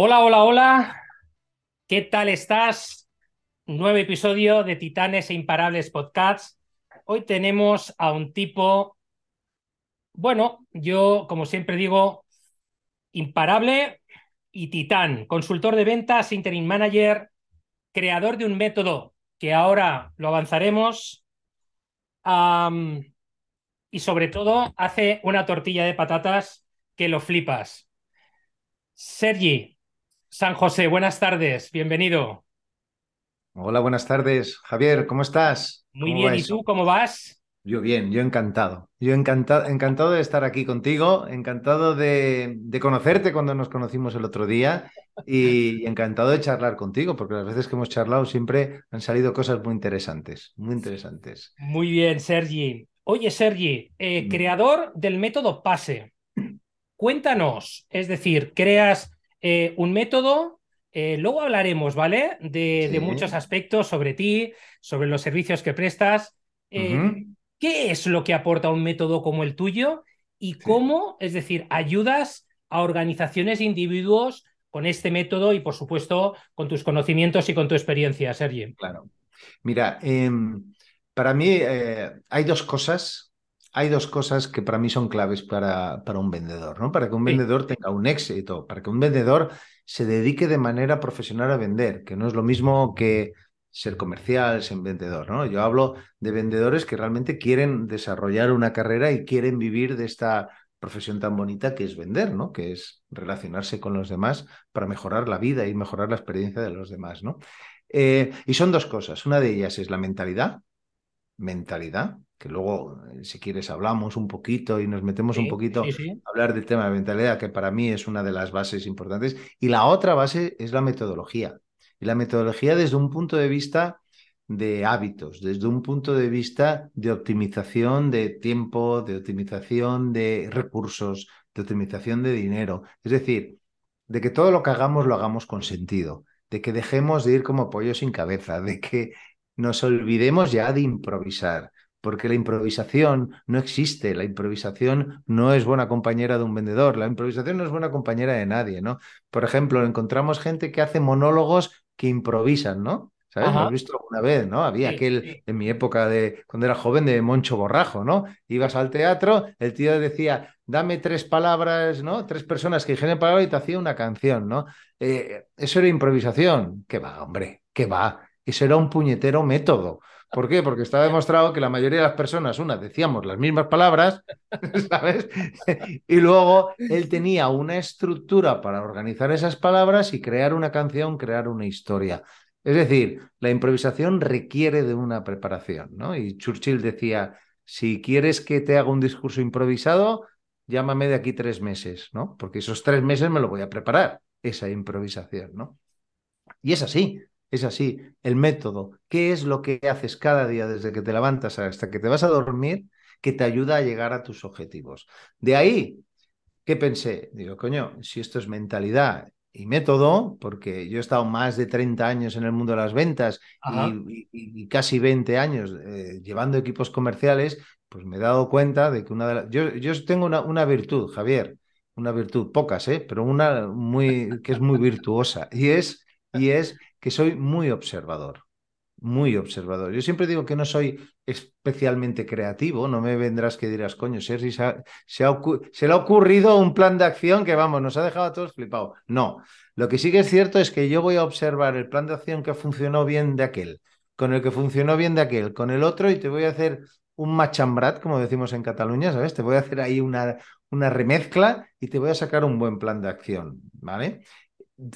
Hola, hola, hola. ¿Qué tal estás? Nuevo episodio de Titanes e Imparables Podcasts. Hoy tenemos a un tipo, bueno, yo como siempre digo, imparable y titán, consultor de ventas, interim manager, creador de un método que ahora lo avanzaremos y sobre todo hace una tortilla de patatas que lo flipas. Sergi, San José, buenas tardes, bienvenido. Hola, buenas tardes. Javier, ¿cómo estás? Muy ¿Cómo bien, ¿y tú cómo vas? Yo bien, yo encantado. Yo encantado, encantado de estar aquí contigo, encantado de, de conocerte cuando nos conocimos el otro día y encantado de charlar contigo, porque las veces que hemos charlado siempre han salido cosas muy interesantes, muy interesantes. Muy bien, Sergi. Oye, Sergi, eh, creador del método PASE. Cuéntanos, es decir, creas eh, un método, eh, luego hablaremos, ¿vale? De, muchos aspectos sobre ti, sobre los servicios que prestas. Eh. ¿Qué es lo que aporta un método como el tuyo y Sí. cómo, es decir, ayudas a organizaciones e individuos con este método y, por supuesto, con tus conocimientos y con tu experiencia, Sergi? Claro. Mira, em, para mí hay dos cosas, hay dos cosas que para mí son claves para, para un vendedor, ¿no? Para que un Sí. vendedor tenga un éxito, para que un vendedor se dedique de manera profesional a vender, que no es lo mismo que ser comercial, ser vendedor, ¿no? Yo hablo de vendedores que realmente quieren desarrollar una carrera y quieren vivir de esta profesión tan bonita que es vender, ¿no? Que es relacionarse con los demás para mejorar la vida y mejorar la experiencia de los demás, ¿no? Eh, y son dos cosas. Una de ellas es la mentalidad, mentalidad, que luego, eh, si quieres, hablamos un poquito y nos metemos un poquito sí, sí. a hablar del tema de mentalidad, que para mí es una de las bases importantes. Y la otra base es la metodología. Y la metodología desde un punto de vista de hábitos, desde un punto de vista de optimización de tiempo, de optimización de recursos, de optimización de dinero. Es decir, de que todo lo que hagamos lo hagamos con sentido, de que dejemos de ir como pollo sin cabeza, de que nos olvidemos ya de improvisar, porque la improvisación no existe, la improvisación no es buena compañera de un vendedor, la improvisación no es buena compañera de nadie, ¿no? Por ejemplo, encontramos gente que hace monólogos que improvisan, ¿no? ¿Sabes? ¿Lo has visto alguna vez, no? Había Sí, aquel sí. en mi época de cuando era joven de Moncho Borrajo, ¿no? Ibas al teatro, el tío decía, dame tres palabras, ¿no? Tres personas que dijeran palabras y te hacía una canción, ¿no? Eh, eso era improvisación. ¿Qué va, hombre? ¿Qué va? Eso era un puñetero método. ¿Por qué? Porque está demostrado que la mayoría de las personas, una, decíamos las mismas palabras, ¿sabes? Y luego él tenía una estructura para organizar esas palabras y crear una canción, crear una historia. Es decir, la improvisación requiere de una preparación, ¿no? Y Churchill decía, si quieres que te haga un discurso improvisado, llámame de aquí tres meses, ¿no? Porque esos tres meses me lo voy a preparar, esa improvisación, ¿no? Y es así, es así. El método, ¿qué es lo que haces cada día desde que te levantas hasta que te vas a dormir que te ayuda a llegar a tus objetivos? De ahí, ¿qué pensé? Digo, coño, si esto es mentalidad y método, porque yo he estado más de 30 años en el mundo de las ventas y, Ajá. y- y casi 20 años eh, llevando equipos comerciales, pues me he dado cuenta de que una de las... Yo, yo tengo una, una virtud, Javier, una virtud, pocas, ¿eh? pero una muy, que es muy virtuosa, y es, y es que soy muy observador muy observador. Yo siempre digo que no soy especialmente creativo, no me vendrás que dirás, coño, se, ha- se, ha le ha ocurrido un plan de acción que, vamos, nos ha dejado a todos flipados. No, lo que sí que es cierto es que yo voy a observar el plan de acción que funcionó bien de aquel, con el que funcionó bien de aquel, con el otro, y te voy a hacer un machambrat, como decimos en Cataluña, ¿sabes? Te voy a hacer ahí una, una remezcla y te voy a sacar un buen plan de acción, ¿vale?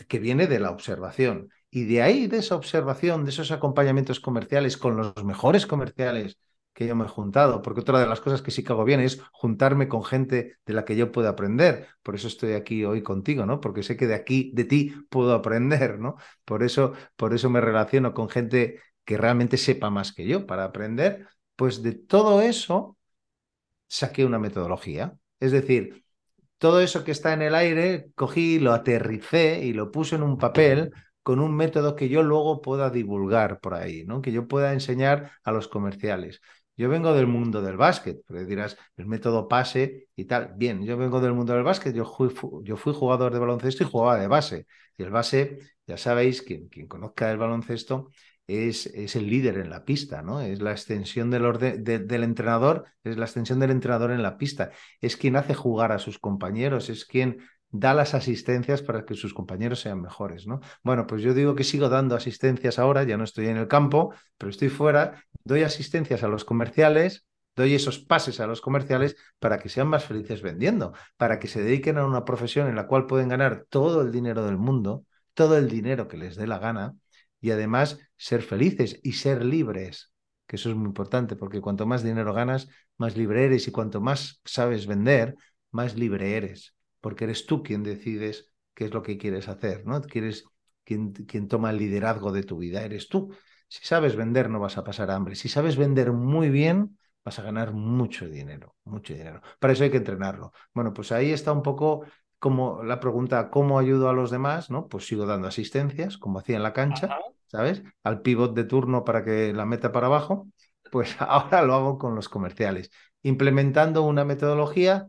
que viene de la observación. Y de ahí, de esa observación, de esos acompañamientos comerciales con los mejores comerciales que yo me he juntado, porque otra de las cosas que sí que hago bien es juntarme con gente de la que yo puedo aprender. Por eso estoy aquí hoy contigo, ¿no? Porque sé que de aquí, de ti, puedo aprender, ¿no? Por eso, por eso me relaciono con gente que realmente sepa más que yo para aprender. Pues de todo eso saqué una metodología. Es decir, todo eso que está en el aire, cogí, lo aterricé y lo puse en un papel con un método que yo luego pueda divulgar por ahí, ¿no? Que yo pueda enseñar a los comerciales. Yo vengo del mundo del básquet, porque dirás, el método pase y tal. Bien, yo vengo del mundo del básquet, yo fui, jugador de baloncesto y jugaba de base. Y el base, ya sabéis, quien, conozca el baloncesto, es, el líder en la pista, ¿no? Es la extensión del, orden, de, del entrenador, es la extensión del entrenador en la pista. Es quien hace jugar a sus compañeros, es quien da las asistencias para que sus compañeros sean mejores, ¿no? Bueno, pues yo digo que sigo dando asistencias ahora, ya no estoy en el campo, pero estoy fuera, doy asistencias a los comerciales, doy esos pases a los comerciales para que sean más felices vendiendo, para que se dediquen a una profesión en la cual pueden ganar todo el dinero del mundo, todo el dinero que les dé la gana y además ser felices y ser libres, que eso es muy importante porque cuanto más dinero ganas, más libre eres y cuanto más sabes vender, más libre eres porque eres tú quien decides qué es lo que quieres hacer, ¿no? Quieres quien, quien toma el liderazgo de tu vida, eres tú. Si sabes vender, no vas a pasar hambre. Si sabes vender muy bien, vas a ganar mucho dinero, mucho dinero. Para eso hay que entrenarlo. Bueno, pues ahí está un poco como la pregunta, ¿cómo ayudo a los demás? ¿No? Pues sigo dando asistencias, como hacía en la cancha, ¿sabes? Al pivot de turno para que la meta para abajo. Pues ahora lo hago con los comerciales, implementando una metodología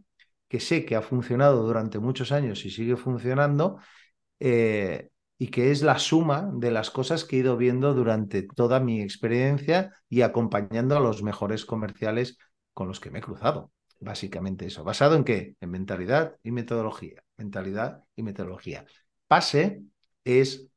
que sé que ha funcionado durante muchos años y sigue funcionando, eh, y que es la suma de las cosas que he ido viendo durante toda mi experiencia y acompañando a los mejores comerciales con los que me he cruzado. Básicamente eso. ¿Basado en qué? En mentalidad y metodología. Mentalidad y metodología. PASE es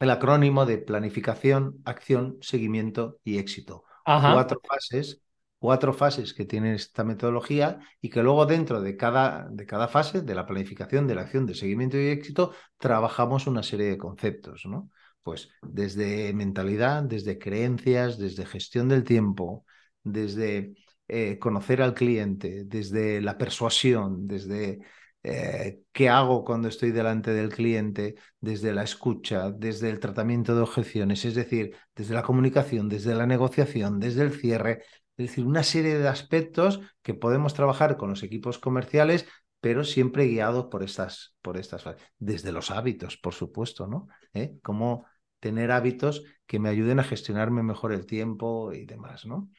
el acrónimo de planificación, acción, seguimiento y éxito. Cuatro fases cuatro fases que tiene esta metodología y que luego dentro de cada, de cada fase, de la planificación, de la acción, de seguimiento y éxito, trabajamos una serie de conceptos, ¿no? Pues desde mentalidad, desde creencias, desde gestión del tiempo, desde eh, conocer al cliente, desde la persuasión, desde eh, qué hago cuando estoy delante del cliente, desde la escucha, desde el tratamiento de objeciones, es decir, desde la comunicación, desde la negociación, desde el cierre, es decir, una serie de aspectos que podemos trabajar con los equipos comerciales, pero siempre guiados por estas, por estas, desde los hábitos, por supuesto, ¿no? ¿Eh? Cómo tener hábitos que me ayuden a gestionarme mejor el tiempo y demás, ¿no?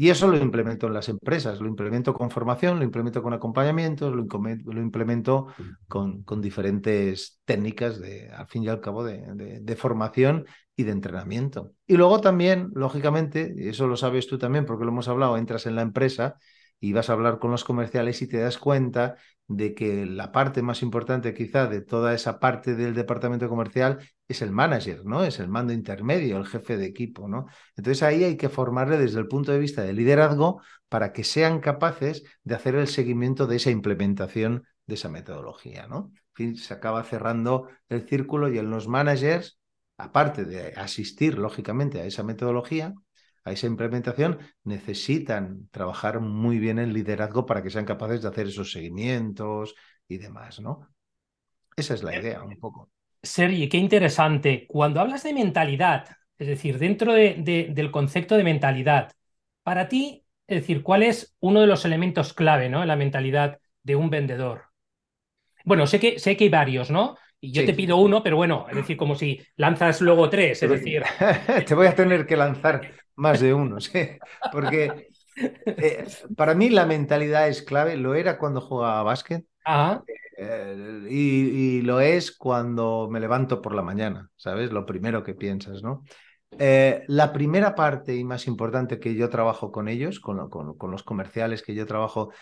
Y eso lo implemento en las empresas, lo implemento con formación, lo implemento con acompañamientos, lo, implemento con, con, diferentes técnicas, de, al fin y al cabo, de, de, formación y de entrenamiento. Y luego también, lógicamente, eso lo sabes tú también porque lo hemos hablado, entras en la empresa y vas a hablar con los comerciales y te das cuenta de que la parte más importante quizá de toda esa parte del departamento comercial es el manager, ¿no? Es el mando intermedio, el jefe de equipo, ¿no? Entonces ahí hay que formarle desde el punto de vista de liderazgo para que sean capaces de hacer el seguimiento de esa implementación de esa metodología, ¿no? En fin, se acaba cerrando el círculo y en los managers, aparte de asistir lógicamente a esa metodología, a esa implementación, necesitan trabajar muy bien en liderazgo para que sean capaces de hacer esos seguimientos y demás, ¿no? Esa es la eh, idea, un poco. Sergi, qué interesante. Cuando hablas de mentalidad, es decir, dentro de, del concepto de mentalidad, para ti, es decir, ¿cuál es uno de los elementos clave ¿no? en la mentalidad de un vendedor? Bueno, sé que, sé que hay varios, ¿no? Y yo te pido uno, pero bueno, es decir, como si lanzas luego tres, es decir. te voy a tener que lanzar más de uno, ¿sí? Porque eh, para mí la mentalidad es clave, lo era cuando jugaba básquet. Eh, y, lo es cuando me levanto por la mañana, ¿sabes? Lo primero que piensas, ¿no? Eh, la primera parte y más importante que yo trabajo con ellos, con, con, los comerciales que yo trabajo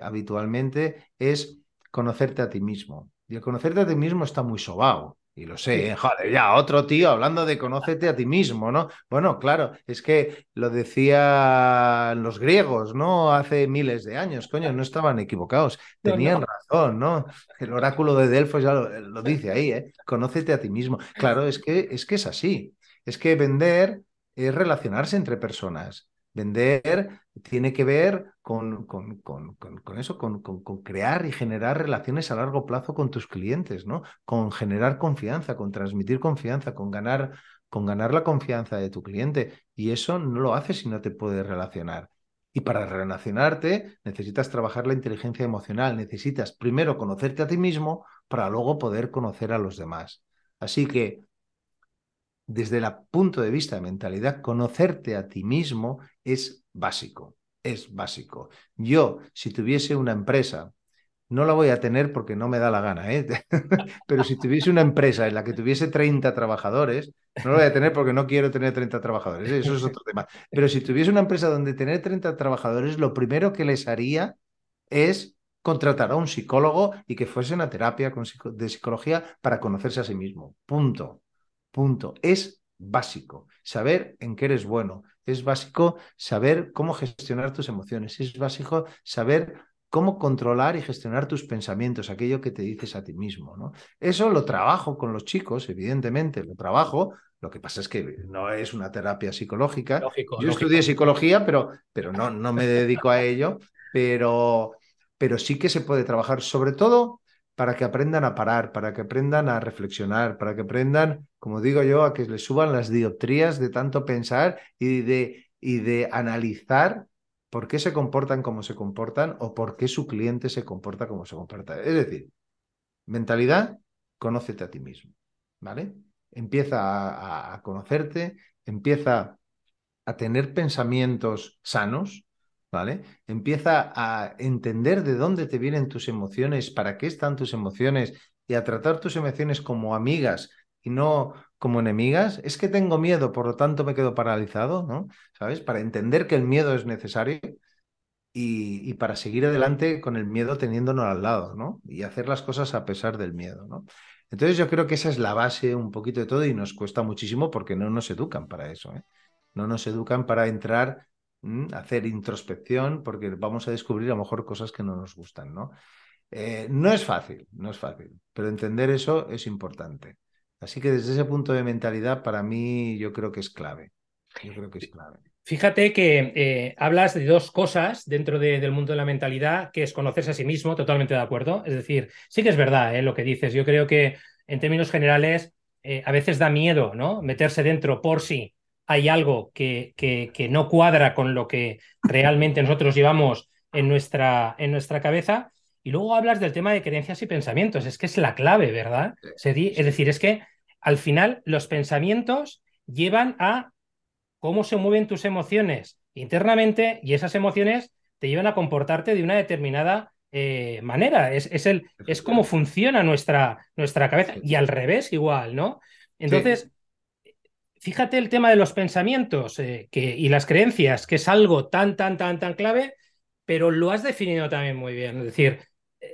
habitualmente, es conocerte a ti mismo. Y el conocerte a ti mismo está muy sobao. Y lo sé, ¿eh? joder, ya, otro tío hablando de conócete a ti mismo, ¿no? Bueno, claro, es que lo decían los griegos, ¿no? Hace miles de años, coño, no estaban equivocados, tenían razón, ¿no? El oráculo de Delfos ya lo, lo, dice ahí, ¿eh? Conócete a ti mismo. Claro, es que, es que es así. Es que vender es relacionarse entre personas. Vender tiene que ver con, con, con, con eso, con, crear y generar relaciones a largo plazo con tus clientes, ¿no? Con generar confianza, con transmitir confianza, con ganar, con ganar la confianza de tu cliente. Y eso no lo haces si no te puedes relacionar. Y para relacionarte necesitas trabajar la inteligencia emocional, necesitas primero conocerte a ti mismo para luego poder conocer a los demás. Así que desde el punto de vista de mentalidad, conocerte a ti mismo es básico, es básico. Yo, si tuviese una empresa, no la voy a tener porque no me da la gana, ¿eh? pero si tuviese una empresa en la que tuviese 30 trabajadores, no la voy a tener porque no quiero tener 30 trabajadores, eso es otro tema. Pero si tuviese una empresa donde tener 30 trabajadores, lo primero que les haría es contratar a un psicólogo y que fuese una terapia de psicología para conocerse a sí mismo. Punto. Punto. Es básico. Saber en qué eres bueno. Es básico saber cómo gestionar tus emociones. Es básico saber cómo controlar y gestionar tus pensamientos, aquello que te dices a ti mismo. ¿no? Eso lo trabajo con los chicos, evidentemente, lo trabajo. Lo que pasa es que no es una terapia psicológica. Yo estudié psicología, pero, pero no, no me dedico a ello. Pero, pero sí que se puede trabajar, sobre todo para que aprendan a parar, para que aprendan a reflexionar, para que aprendan, como digo yo, a que les suban las dioptrías de tanto pensar y de, y de analizar por qué se comportan como se comportan o por qué su cliente se comporta como se comporta. Es decir, mentalidad, conócete a ti mismo, ¿vale? Empieza a conocerte, empieza a tener pensamientos sanos, ¿vale? Empieza a entender de dónde te vienen tus emociones, para qué están tus emociones y a tratar tus emociones como amigas y no como enemigas. Es que tengo miedo, por lo tanto me quedo paralizado, ¿no? ¿Sabes? Para entender que el miedo es necesario y, para seguir adelante con el miedo teniéndonos al lado, ¿no? Y hacer las cosas a pesar del miedo, ¿no? Entonces yo creo que esa es la base un poquito de todo y nos cuesta muchísimo porque no nos educan para eso, ¿eh? No nos educan para entrar hacer introspección, porque vamos a descubrir a lo mejor cosas que no nos gustan, ¿no? Eh, no es fácil, no es fácil, pero entender eso es importante. Así que desde ese punto de mentalidad, para mí, yo creo que es clave. Yo creo que es clave. Fíjate que eh, hablas de dos cosas dentro del mundo de la mentalidad, que es conocerse a sí mismo, totalmente de acuerdo. Es decir, sí que es verdad eh, lo que dices. Yo creo que en términos generales a veces da miedo, ¿no? Meterse dentro por sí hay algo que, que, no cuadra con lo que realmente nosotros llevamos en nuestra, en nuestra cabeza. Y luego hablas del tema de creencias y pensamientos. Es que es la clave, ¿verdad? Es decir, es que al final los pensamientos llevan a cómo se mueven tus emociones internamente y esas emociones te llevan a comportarte de una determinada eh, manera. Es, es, el, es cómo funciona nuestra, nuestra cabeza y al revés igual, ¿no? Entonces, fíjate el tema de los pensamientos eh, que, y las creencias, que es algo tan, tan, tan, tan clave, pero lo has definido también muy bien. Es decir,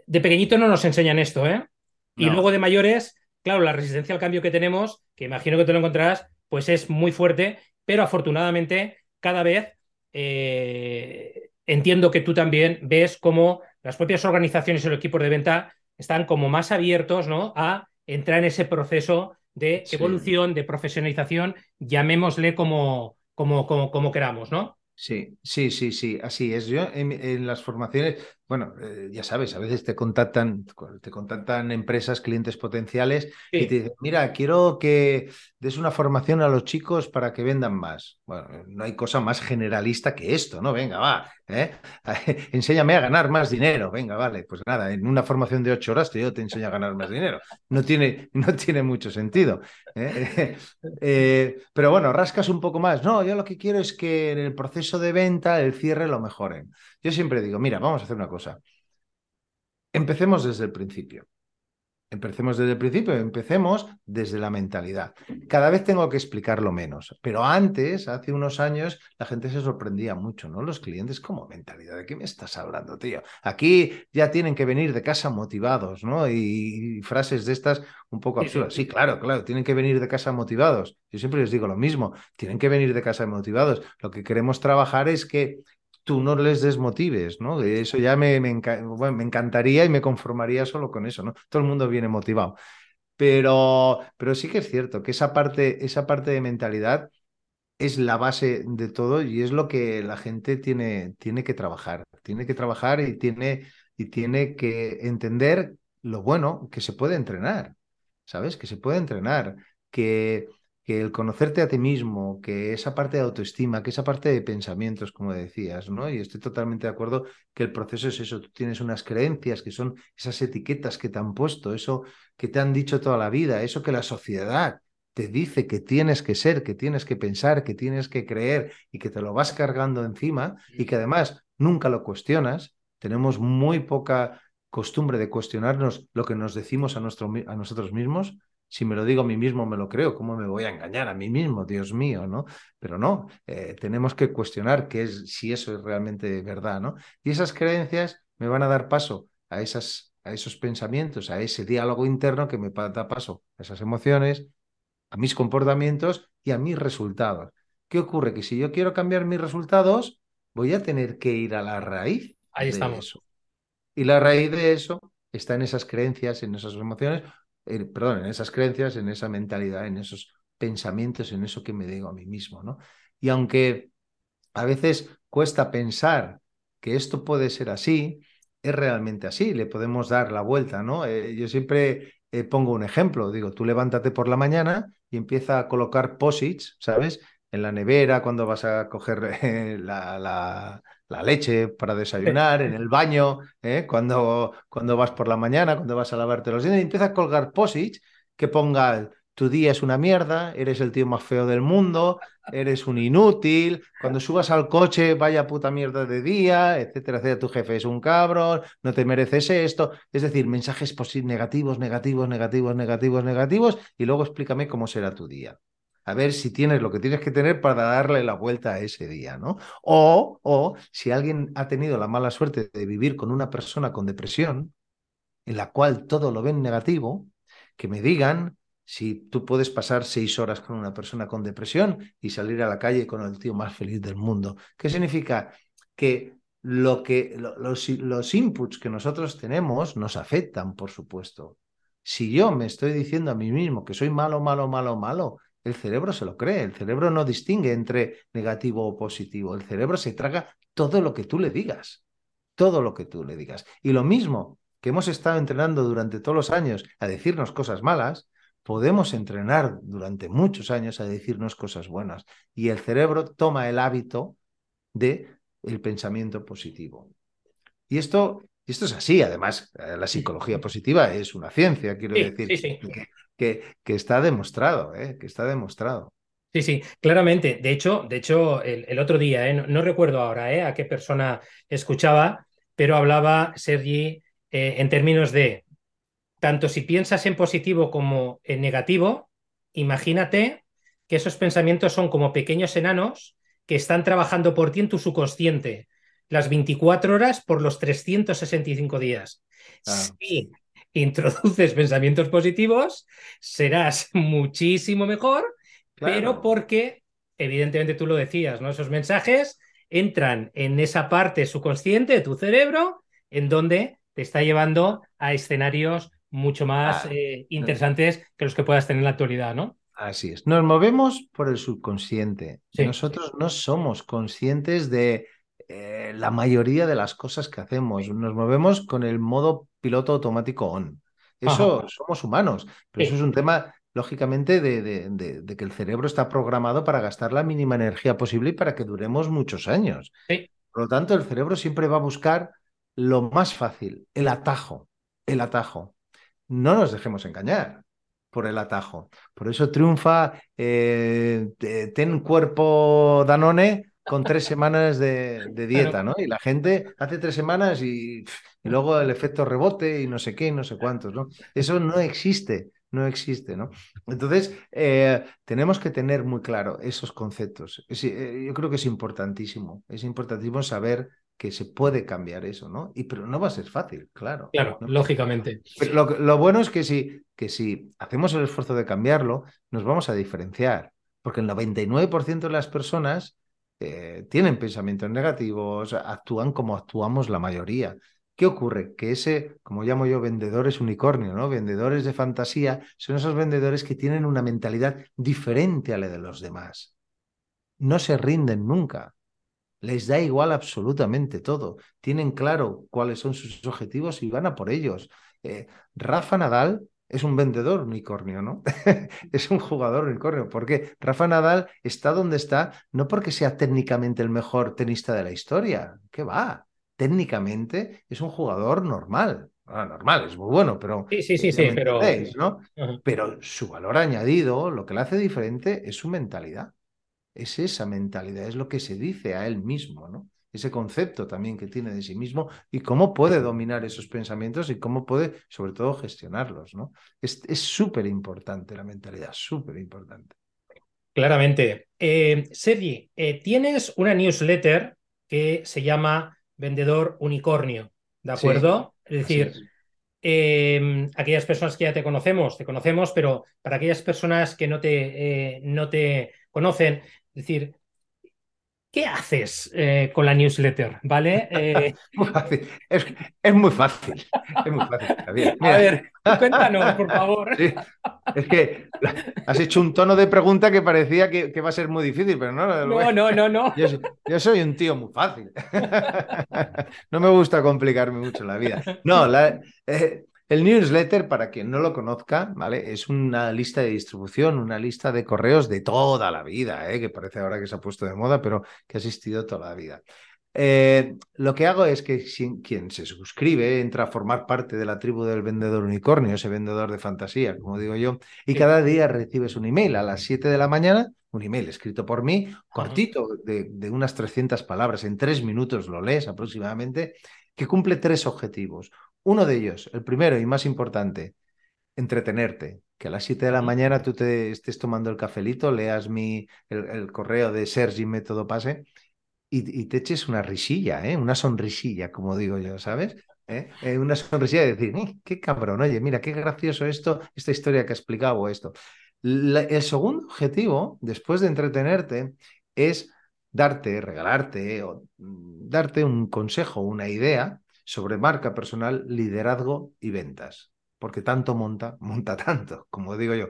de pequeñito no nos enseñan esto, ¿eh? Y luego de mayores, claro, la resistencia al cambio que tenemos, que imagino que te lo encontrarás, pues es muy fuerte, pero afortunadamente cada vez eh, entiendo que tú también ves cómo las propias organizaciones y los equipos de venta están como más abiertos ¿no? a entrar en ese proceso de evolución, de profesionalización, llamémosle como, como, como, como queramos, ¿no? Sí, sí, sí, sí, así es. Yo en, las formaciones, bueno, eh, ya sabes, a veces te contactan, te contactan empresas, clientes potenciales y te dicen, mira, quiero que des una formación a los chicos para que vendan más. Bueno, no hay cosa más generalista que esto, ¿no? Venga, va, ¿eh? enséñame a ganar más dinero. Venga, vale, pues nada, en una formación de ocho horas yo te enseño a ganar más dinero. No tiene, no tiene mucho sentido. ¿eh? pero bueno, rascas un poco más. No, yo lo que quiero es que en el proceso de venta, el cierre lo mejoren. Yo siempre digo, mira, vamos a hacer una cosa. Empecemos desde el principio. Empecemos desde el principio, empecemos desde la mentalidad. Cada vez tengo que explicarlo menos, pero antes, hace unos años, la gente se sorprendía mucho, ¿no? Los clientes, ¿cómo mentalidad? ¿De qué me estás hablando, tío? Aquí ya tienen que venir de casa motivados, ¿no? Y, frases de estas un poco absurdas. Sí, claro, claro, tienen que venir de casa motivados. Yo siempre les digo lo mismo, tienen que venir de casa motivados. Lo que queremos trabajar es que tú no les desmotives, ¿no? Eso ya me, me, encantaría y me conformaría solo con eso, ¿no? Todo el mundo viene motivado. Pero, pero sí que es cierto que esa parte, esa parte de mentalidad es la base de todo y es lo que la gente tiene, tiene que trabajar. Tiene que trabajar y tiene, y tiene que entender lo bueno que se puede entrenar, ¿sabes? Que se puede entrenar, que que el conocerte a ti mismo, que esa parte de autoestima, que esa parte de pensamientos, como decías, ¿no? Y estoy totalmente de acuerdo que el proceso es eso, tú tienes unas creencias que son esas etiquetas que te han puesto, eso que te han dicho toda la vida, eso que la sociedad te dice que tienes que ser, que tienes que pensar, que tienes que creer y que te lo vas cargando encima y que además nunca lo cuestionas, tenemos muy poca costumbre de cuestionarnos lo que nos decimos a, nuestro, a nosotros mismos. Si me lo digo a mí mismo, me lo creo. ¿Cómo me voy a engañar a mí mismo? Dios mío, ¿no? Pero no, eh, tenemos que cuestionar qué es, si eso es realmente verdad, ¿no? Y esas creencias me van a dar paso a, esas, a esos pensamientos, a ese diálogo interno que me da paso a esas emociones, a mis comportamientos y a mis resultados. ¿Qué ocurre? Que si yo quiero cambiar mis resultados, voy a tener que ir a la raíz. Ahí estamos. Y la raíz de eso está en esas creencias, en esas emociones, perdón, en esas creencias, en esa mentalidad, en esos pensamientos, en eso que me digo a mí mismo, ¿no? Y aunque a veces cuesta pensar que esto puede ser así, es realmente así, le podemos dar la vuelta, ¿no? Eh, yo siempre eh, pongo un ejemplo, digo, tú levántate por la mañana y empieza a colocar posits, ¿sabes? En la nevera, cuando vas a coger eh, la, la leche para desayunar, en el baño, ¿eh? cuando, cuando vas por la mañana, cuando vas a lavarte los dientes, y empieza a colgar posits que ponga tu día es una mierda, eres el tío más feo del mundo, eres un inútil, cuando subas al coche, vaya puta mierda de día, etcétera, etcétera, tu jefe es un cabrón, no te mereces esto, es decir, mensajes negativos, negativos, negativos, negativos, negativos, y luego explícame cómo será tu día a ver si tienes lo que tienes que tener para darle la vuelta a ese día, ¿no? O, o si alguien ha tenido la mala suerte de vivir con una persona con depresión, en la cual todo lo ven negativo, que me digan si tú puedes pasar seis horas con una persona con depresión y salir a la calle con el tío más feliz del mundo. ¿Qué significa? Que lo que los, los inputs que nosotros tenemos nos afectan, por supuesto. Si yo me estoy diciendo a mí mismo que soy malo, malo, malo, malo, el cerebro se lo cree, el cerebro no distingue entre negativo o positivo, el cerebro se traga todo lo que tú le digas, todo lo que tú le digas. Y lo mismo que hemos estado entrenando durante todos los años a decirnos cosas malas, podemos entrenar durante muchos años a decirnos cosas buenas. Y el cerebro toma el hábito de el pensamiento positivo. Y esto, esto es así, además, eh, la psicología positiva es una ciencia, quiero decir, que, que, está demostrado, ¿eh? que está demostrado. Sí, sí, claramente. De hecho, de hecho el, otro día, ¿eh? no, recuerdo ahora ¿eh? a qué persona escuchaba, pero hablaba Sergi en términos de tanto si piensas en positivo como en negativo, imagínate que esos pensamientos son como pequeños enanos que están trabajando por ti en tu subconsciente las 24 horas por los 365 días. Si introduces pensamientos positivos, serás muchísimo mejor, pero porque, evidentemente tú lo decías, ¿no? Esos mensajes entran en esa parte subconsciente de tu cerebro en donde te está llevando a escenarios mucho más ah, eh, interesantes que los que puedas tener en la actualidad, ¿no? Así es. Nos movemos por el subconsciente. Nosotros no somos conscientes de eh, la mayoría de las cosas que hacemos. Nos movemos con el modo piloto automático on. Eso somos humanos, pero eso es un tema, lógicamente, de, que el cerebro está programado para gastar la mínima energía posible y para que duremos muchos años. Por lo tanto, el cerebro siempre va a buscar lo más fácil, el atajo, el atajo. No nos dejemos engañar por el atajo. Por eso triunfa eh, ten cuerpo Danone con tres semanas de, dieta, ¿no? Y la gente hace tres semanas y, luego el efecto rebote y no sé qué, no sé cuántos, ¿no? Eso no existe, no existe, ¿no? Entonces, eh, tenemos que tener muy claro esos conceptos. Eh, yo creo que es importantísimo, es importantísimo saber que se puede cambiar eso, ¿no? Y pero no va a ser fácil, claro. Claro, lógicamente. lo, lo, bueno es que si, que si hacemos el esfuerzo de cambiarlo, nos vamos a diferenciar, porque el 99% de las personas eh, tienen pensamientos negativos, actúan como actuamos la mayoría. ¿Qué ocurre? Que ese, como llamo yo, vendedores unicornio, ¿no? Vendedores de fantasía, son esos vendedores que tienen una mentalidad diferente a la de los demás. No se rinden nunca. Les da igual absolutamente todo. Tienen claro cuáles son sus objetivos y van a por ellos. Eh, Rafa Nadal es un vendedor unicornio, ¿no? es un jugador unicornio. Porque Rafa Nadal está donde está no porque sea técnicamente el mejor tenista de la historia. ¿Qué va? Técnicamente es un jugador normal. Ah, normal, es muy bueno, pero. Sí, sí, sí, sí, pero. ¿no? Pero su valor añadido, lo que le hace diferente es su mentalidad. Es esa mentalidad, es lo que se dice a él mismo, ¿no? Ese concepto también que tiene de sí mismo y cómo puede dominar esos pensamientos y cómo puede, sobre todo, gestionarlos, ¿no? Es súper importante la mentalidad, súper importante. Claramente. Eh, Sergi, eh, tienes una newsletter que se llama Vendedor Unicornio, ¿de acuerdo? es decir, em, aquellas personas que ya te conocemos, te conocemos, pero para aquellas personas que no te, eh, no te conocen, es decir, ¿Qué haces eh, con la newsletter? ¿Vale? Eh, muy fácil. Es, muy fácil. Es muy fácil. A ver, cuéntanos, por favor. Es que has hecho un tono de pregunta que parecía que, va a ser muy difícil, pero no. No, no, no, no. Yo, soy un tío muy fácil. No me gusta complicarme mucho la vida. No, la, eh, el newsletter, para quien no lo conozca, ¿vale? Es una lista de distribución, una lista de correos de toda la vida, ¿eh? que parece ahora que se ha puesto de moda, pero que ha existido toda la vida. Eh, lo que hago es que quien se suscribe entra a formar parte de la tribu del vendedor unicornio, ese vendedor de fantasía, como digo yo, y cada día recibes un email a las 7 de la mañana, un email escrito por mí, cortito, de, de unas 300 palabras, en tres minutos lo lees aproximadamente, que cumple tres objetivos. Uno de ellos, el primero y más importante, entretenerte. Que a las 7 de la mañana tú te estés tomando el cafelito, leas mi, el, correo de Sergi Método Pase y, te eches una risilla, ¿eh? una sonrisilla, como digo yo, ¿sabes? ¿Eh? Eh, una sonrisilla de decir, qué cabrón, oye, mira, qué gracioso esto, esta historia que ha explicado esto. el segundo objetivo, después de entretenerte, es darte, regalarte o mm, darte un consejo, una idea sobre marca personal, liderazgo y ventas. Porque tanto monta, monta tanto, como digo yo.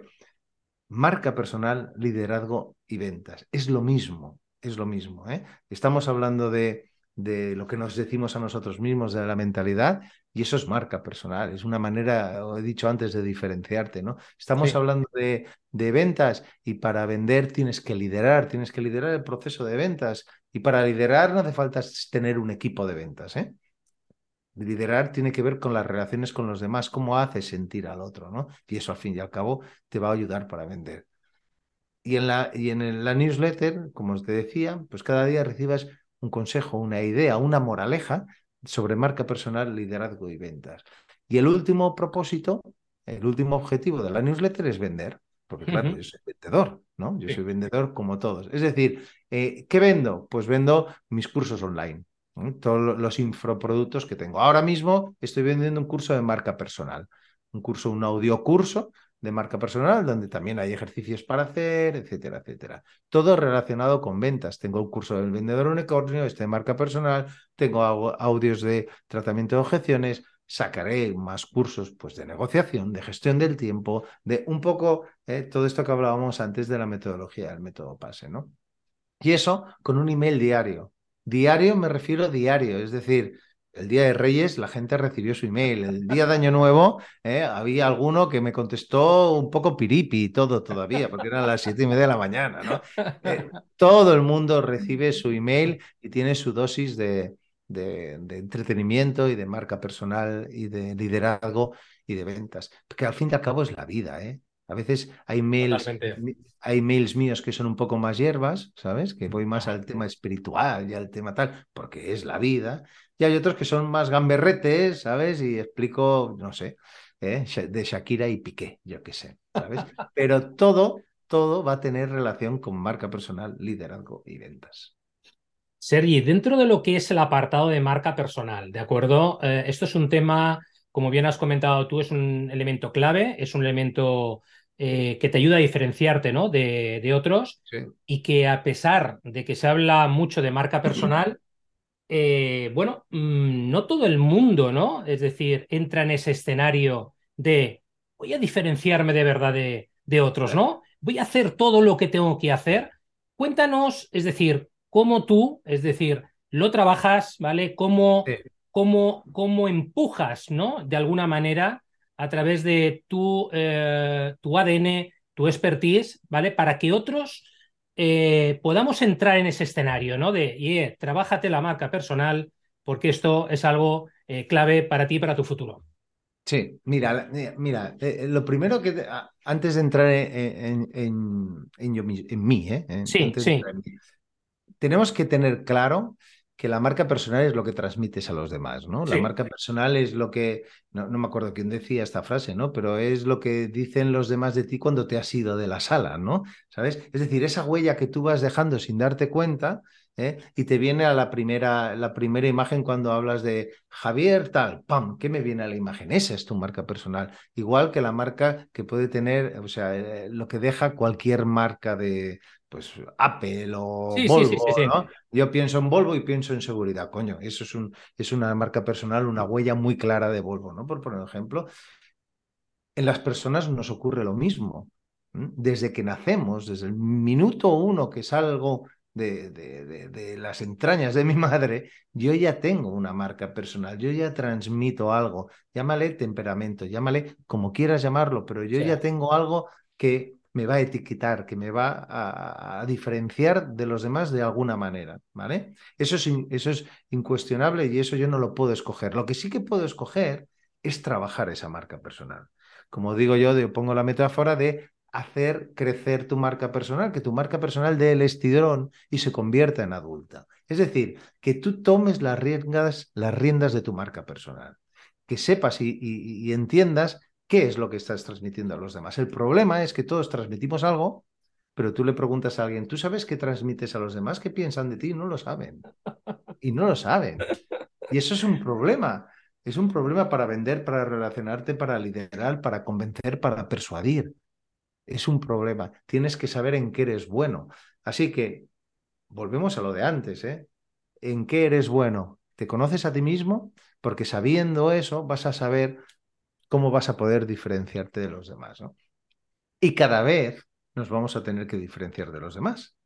Marca personal, liderazgo y ventas. Es lo mismo, es lo mismo. ¿eh? Estamos hablando de, de lo que nos decimos a nosotros mismos, de la mentalidad, y eso es marca personal, es una manera, he dicho antes, de diferenciarte, ¿no? Estamos hablando de, de, ventas y para vender tienes que liderar, tienes que liderar el proceso de ventas y para liderar no hace falta tener un equipo de ventas, ¿eh? Liderar tiene que ver con las relaciones con los demás, cómo haces sentir al otro, ¿no? Y eso al fin y al cabo te va a ayudar para vender. Y en la, y en la newsletter, como te decía, pues cada día recibas un consejo, una idea, una moraleja sobre marca personal, liderazgo y ventas. Y el último propósito, el último objetivo de la newsletter es vender, porque claro, yo soy vendedor, ¿no? Yo soy vendedor como todos. Es decir, eh, ¿qué vendo? Pues vendo mis cursos online todos los infoproductos que tengo. Ahora mismo estoy vendiendo un curso de marca personal, un curso, un audio curso de marca personal, donde también hay ejercicios para hacer, etcétera, etcétera. Todo relacionado con ventas. Tengo un curso del vendedor unicornio, este de marca personal, tengo audios de tratamiento de objeciones, sacaré más cursos pues, de negociación, de gestión del tiempo, de un poco eh, todo esto que hablábamos antes de la metodología del método PASE, ¿no? Y eso con un email diario. Diario me refiero a diario, es decir, el día de Reyes la gente recibió su email. El día de Año Nuevo eh, había alguno que me contestó un poco piripi y todo todavía, porque eran las siete y media de la mañana. ¿no? Eh, todo el mundo recibe su email y tiene su dosis de, de, entretenimiento y de marca personal y de liderazgo y de ventas. Porque al fin y al cabo es la vida. ¿eh? A veces hay mails, hay mails míos que son un poco más hierbas, ¿sabes? Que voy más al tema espiritual y al tema tal, porque es la vida. Y hay otros que son más gamberretes, ¿sabes? Y explico, no sé, ¿eh? de Shakira y Piqué, yo qué sé, ¿sabes? Pero todo, todo va a tener relación con marca personal, liderazgo y ventas. Sergi, dentro de lo que es el apartado de marca personal, ¿de acuerdo? Eh, esto es un tema, como bien has comentado tú, es un elemento clave, es un elemento eh, que te ayuda a diferenciarte ¿no? de, de otros y que a pesar de que se habla mucho de marca personal, eh, bueno, mm, no todo el mundo, ¿no? Es decir, entra en ese escenario de voy a diferenciarme de verdad de, de otros, ¿no? Voy a hacer todo lo que tengo que hacer. Cuéntanos, es decir, cómo tú, es decir, lo trabajas, ¿vale? Cómo, cómo, cómo empujas, ¿no? De alguna manera a través de tu, eh, tu ADN, tu expertise, ¿vale? Para que otros eh, podamos entrar en ese escenario, ¿no? De, yeah, trabájate la marca personal, porque esto es algo eh, clave para ti y para tu futuro. Sí, mira, mira, eh, lo primero que antes de entrar en, en, en, mí, sí, sí. tenemos que tener claro que la marca personal es lo que transmites a los demás, ¿no? La marca personal es lo que, no, me acuerdo quién decía esta frase, ¿no? Pero es lo que dicen los demás de ti cuando te has ido de la sala, ¿no? ¿Sabes? Es decir, esa huella que tú vas dejando sin darte cuenta ¿eh? y te viene a la primera, la primera imagen cuando hablas de Javier tal, ¡pam! ¿Qué me viene a la imagen? Esa es tu marca personal. Igual que la marca que puede tener, o sea, eh, lo que deja cualquier marca de, pues Apple o Volvo, ¿no? Yo pienso en Volvo y pienso en seguridad, coño, eso es, un, es una marca personal, una huella muy clara de Volvo, ¿no? Por poner ejemplo. En las personas nos ocurre lo mismo. Desde que nacemos, desde el minuto uno que salgo de, de, de, las entrañas de mi madre, yo ya tengo una marca personal, yo ya transmito algo, llámale temperamento, llámale como quieras llamarlo, pero yo ya tengo algo que me va a etiquetar, que me va a, diferenciar de los demás de alguna manera, ¿vale? Eso es, incuestionable y eso yo no lo puedo escoger. Lo que sí que puedo escoger es trabajar esa marca personal. Como digo yo, yo pongo la metáfora de hacer crecer tu marca personal, que tu marca personal dé el estirón y se convierta en adulta. Es decir, que tú tomes las riendas, las riendas de tu marca personal, que sepas y entiendas qué es lo que estás transmitiendo a los demás. El problema es que todos transmitimos algo, pero tú le preguntas a alguien, ¿tú sabes qué transmites a los demás? ¿Qué piensan de ti? No lo saben. Y no lo saben. Y eso es un problema. Es un problema para vender, para relacionarte, para liderar, para convencer, para persuadir. Es un problema. Tienes que saber en qué eres bueno. Así que volvemos a lo de antes. ¿eh? ¿En qué eres bueno? ¿Te conoces a ti mismo? Porque sabiendo eso vas a saber cómo vas a poder diferenciarte de los demás. ¿no? Y cada vez nos vamos a tener que diferenciar de los demás.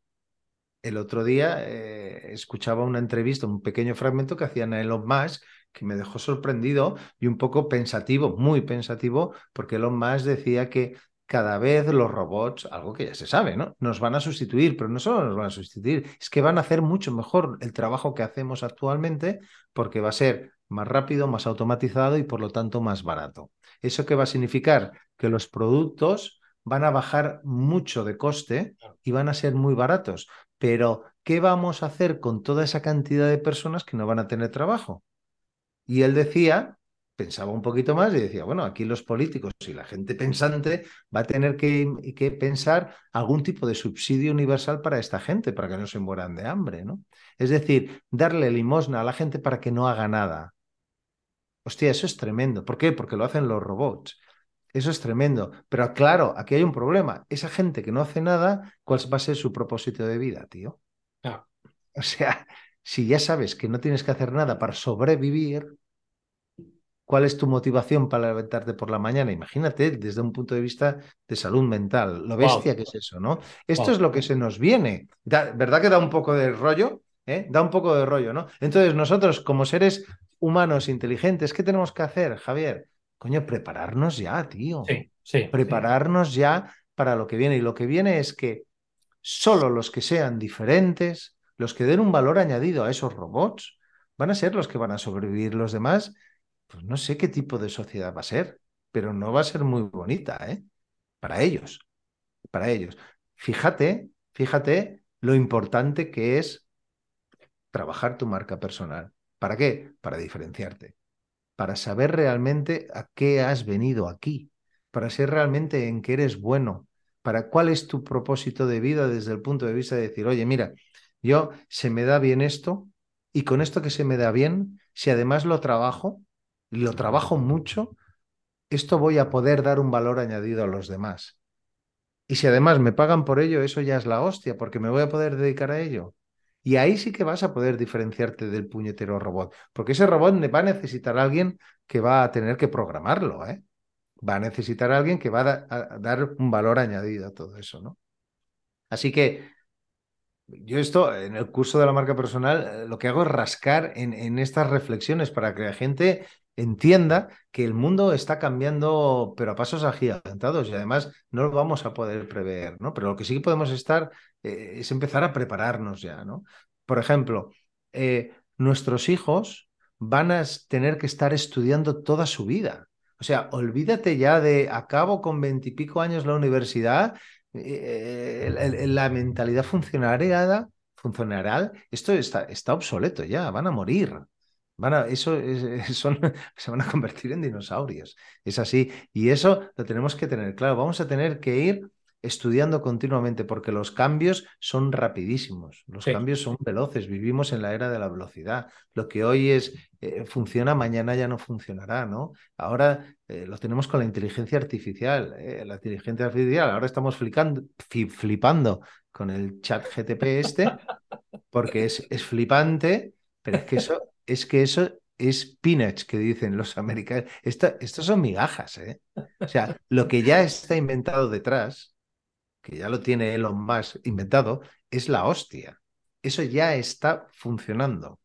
El otro día eh, escuchaba una entrevista, un pequeño fragmento que hacían a Elon Musk, que me dejó sorprendido y un poco pensativo, muy pensativo, porque Elon Musk decía que cada vez los robots, algo que ya se sabe, ¿no? Nos van a sustituir, pero no solo nos van a sustituir, es que van a hacer mucho mejor el trabajo que hacemos actualmente porque va a ser más rápido, más automatizado y por lo tanto más barato. ¿Eso qué va a significar? Que los productos van a bajar mucho de coste y van a ser muy baratos. Pero, ¿qué vamos a hacer con toda esa cantidad de personas que no van a tener trabajo? Y él decía, pensaba un poquito más y decía, bueno, aquí los políticos y la gente pensante va a tener que, que, pensar algún tipo de subsidio universal para esta gente, para que no se mueran de hambre, ¿no? Es decir, darle limosna a la gente para que no haga nada. Hostia, eso es tremendo. ¿Por qué? Porque lo hacen los robots. Eso es tremendo. Pero claro, aquí hay un problema. Esa gente que no hace nada, ¿cuál va a ser su propósito de vida, tío? O sea, si ya sabes que no tienes que hacer nada para sobrevivir, ¿cuál es tu motivación para levantarte por la mañana? Imagínate desde un punto de vista de salud mental, lo bestia que es eso, ¿no? Esto es lo que se nos viene. ¿Verdad que da un poco de rollo? ¿Eh? Da un poco de rollo, ¿no? Entonces, nosotros, como seres humanos inteligentes, ¿qué tenemos que hacer, Javier? Coño, prepararnos ya, tío. Sí, sí. Prepararnos ya para lo que viene. Y lo que viene es que solo los que sean diferentes, los que den un valor añadido a esos robots, van a ser los que van a sobrevivir. Los demás, pues no sé qué tipo de sociedad va a ser, pero no va a ser muy bonita, ¿eh? Para ellos, para ellos. Fíjate, fíjate lo importante que es trabajar tu marca personal. ¿Para qué? Para diferenciarte, para saber realmente a qué has venido aquí, para ser realmente en qué eres bueno, para cuál es tu propósito de vida desde el punto de vista de decir, oye, mira, yo se me da bien esto y con esto que se me da bien, si además lo trabajo, lo trabajo mucho, esto voy a poder dar un valor añadido a los demás. Y si además me pagan por ello, eso ya es la hostia, porque me voy a poder dedicar a ello. Y ahí sí que vas a poder diferenciarte del puñetero robot, porque ese robot va a necesitar a alguien que va a tener que programarlo, ¿eh? Va a necesitar a alguien que va a, dar un valor añadido a todo eso, ¿no? Así que yo esto, en el curso de la marca personal, eh, lo que hago es rascar en, en estas reflexiones para que la gente entienda que el mundo está cambiando, pero a pasos agigantados y además no lo vamos a poder prever, ¿no? Pero lo que sí podemos estar eh, es empezar a prepararnos ya, ¿no? Por ejemplo, eh, nuestros hijos van a tener que estar estudiando toda su vida. O sea, olvídate ya de acabo con veintipico años la universidad, eh, la mentalidad funcionarial, funcionarial esto está obsoleto ya, van a morir. Van a, eso son, se van a convertir en dinosaurios. Es así. Y eso lo tenemos que tener claro. Vamos a tener que ir estudiando continuamente porque los cambios son rapidísimos, los cambios son veloces, vivimos en la era de la velocidad. Lo que hoy es eh, funciona, mañana ya no funcionará, ¿no? Ahora eh, lo tenemos con la inteligencia artificial, eh, la inteligencia artificial, ahora estamos flipando, flipando con el chat GTP este porque es, es flipante, pero es que eso es que eso es peanuts que dicen los americanos. Esto, estos son migajas, ¿eh? O sea, lo que ya está inventado detrás que ya lo tiene Elon Musk inventado, es la hostia. Eso ya está funcionando.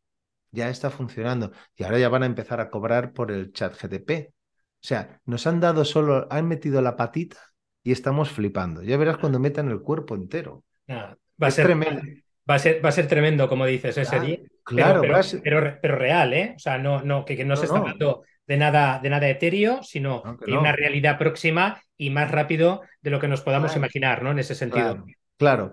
Ya está funcionando. Y ahora ya van a empezar a cobrar por el chat GTP. O sea, nos han dado solo, han metido la patita y estamos flipando. Ya verás cuando metan el cuerpo entero. va, a ser, tremendo. Va, a ser, va a ser tremendo, como dices, ese claro, pero, pero, pero, real, ¿eh? O sea, no, no, que, no, se está hablando de nada, de nada etéreo, sino de una realidad próxima y más rápido de lo que nos podamos imaginar, ¿no? En ese sentido. Claro.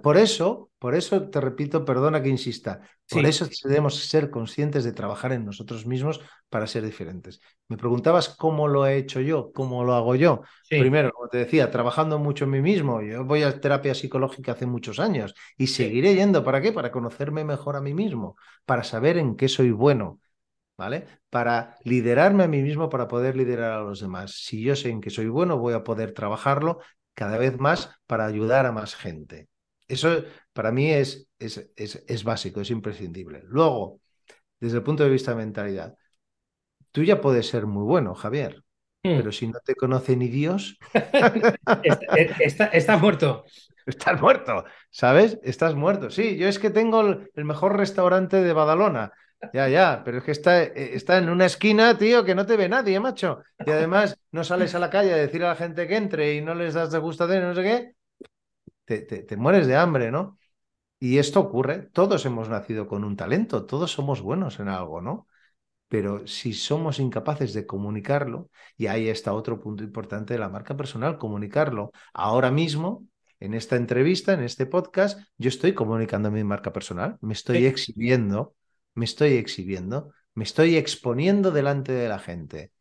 Por eso, por eso te repito, perdona que insista, por eso debemos ser conscientes de trabajar en nosotros mismos para ser diferentes. Me preguntabas cómo lo he hecho yo, cómo lo hago yo. Primero, como te decía, trabajando mucho en mí mismo. Yo voy a terapia psicológica hace muchos años y seguiré yendo. ¿Para qué? Para conocerme mejor a mí mismo, para saber en qué soy bueno, ¿vale? Para liderarme a mí mismo, para poder liderar a los demás. Si yo sé en que soy bueno, voy a poder trabajarlo cada vez más para ayudar a más gente. Eso para mí es, es, es, básico, es imprescindible. Luego, desde el punto de vista de mentalidad, tú ya puedes ser muy bueno, Javier, hmm. pero si no te conoce ni Dios... estás muerto. Estás muerto, ¿sabes? Estás muerto. Sí, yo es que tengo el mejor restaurante de Badalona ya, ya, pero es que está, eh, está en una esquina, tío, que no te ve nadie, macho. Y además no sales a la calle a decir a la gente que entre y no les das de y no sé qué, te, te, mueres de hambre, ¿no? Y esto ocurre, todos hemos nacido con un talento, todos somos buenos en algo, ¿no? Pero si somos incapaces de comunicarlo, y ahí está otro punto importante de la marca personal, comunicarlo. Ahora mismo, en esta entrevista, en este podcast, yo estoy comunicando mi marca personal, me estoy exhibiendo me estoy exhibiendo, me estoy exponiendo delante de la gente.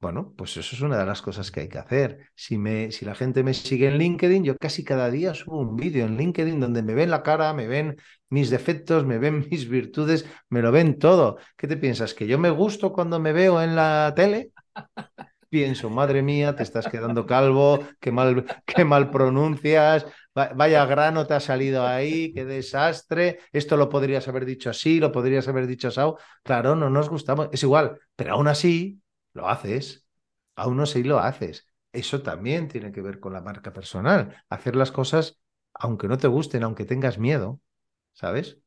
Bueno, pues eso es una de las cosas que hay que hacer. Si, me, si la gente me sigue en LinkedIn, yo casi cada día subo un vídeo en LinkedIn donde me ven la cara, me ven mis defectos, me ven mis virtudes, me lo ven todo. ¿Qué te piensas? ¿Que yo me gusto cuando me veo en la tele? Pienso, madre mía, te estás quedando calvo, qué mal, qué mal pronuncias, Vaya grano te ha salido ahí, qué desastre. Esto lo podrías haber dicho así, lo podrías haber dicho así. Claro, no nos gustamos. Es igual, pero aún así lo haces. Aún así lo haces. Eso también tiene que ver con la marca personal. Hacer las cosas aunque no te gusten, aunque tengas miedo, ¿sabes?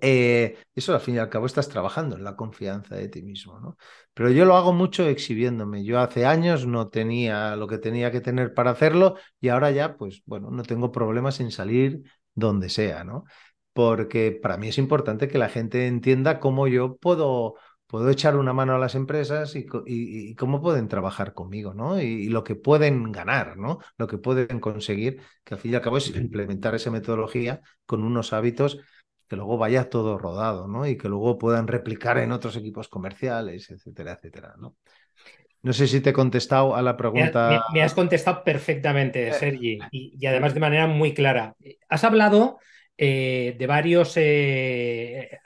Eh, eso al fin y al cabo estás trabajando en la confianza de ti mismo, ¿no? Pero yo lo hago mucho exhibiéndome. Yo hace años no tenía lo que tenía que tener para hacerlo y ahora ya, pues bueno, no tengo problemas en salir donde sea, ¿no? Porque para mí es importante que la gente entienda cómo yo puedo, puedo echar una mano a las empresas y, cómo pueden trabajar conmigo, ¿no? Y, y, lo que pueden ganar, ¿no? Lo que pueden conseguir, que al fin y al cabo es implementar esa metodología con unos hábitos que luego vaya todo rodado, ¿no? Y que luego puedan replicar en otros equipos comerciales, etcétera, etcétera, ¿no? No sé si te he contestado a la pregunta. Me, has contestado perfectamente, Sergi, y, además de manera muy clara. Has hablado eh, de varios eh,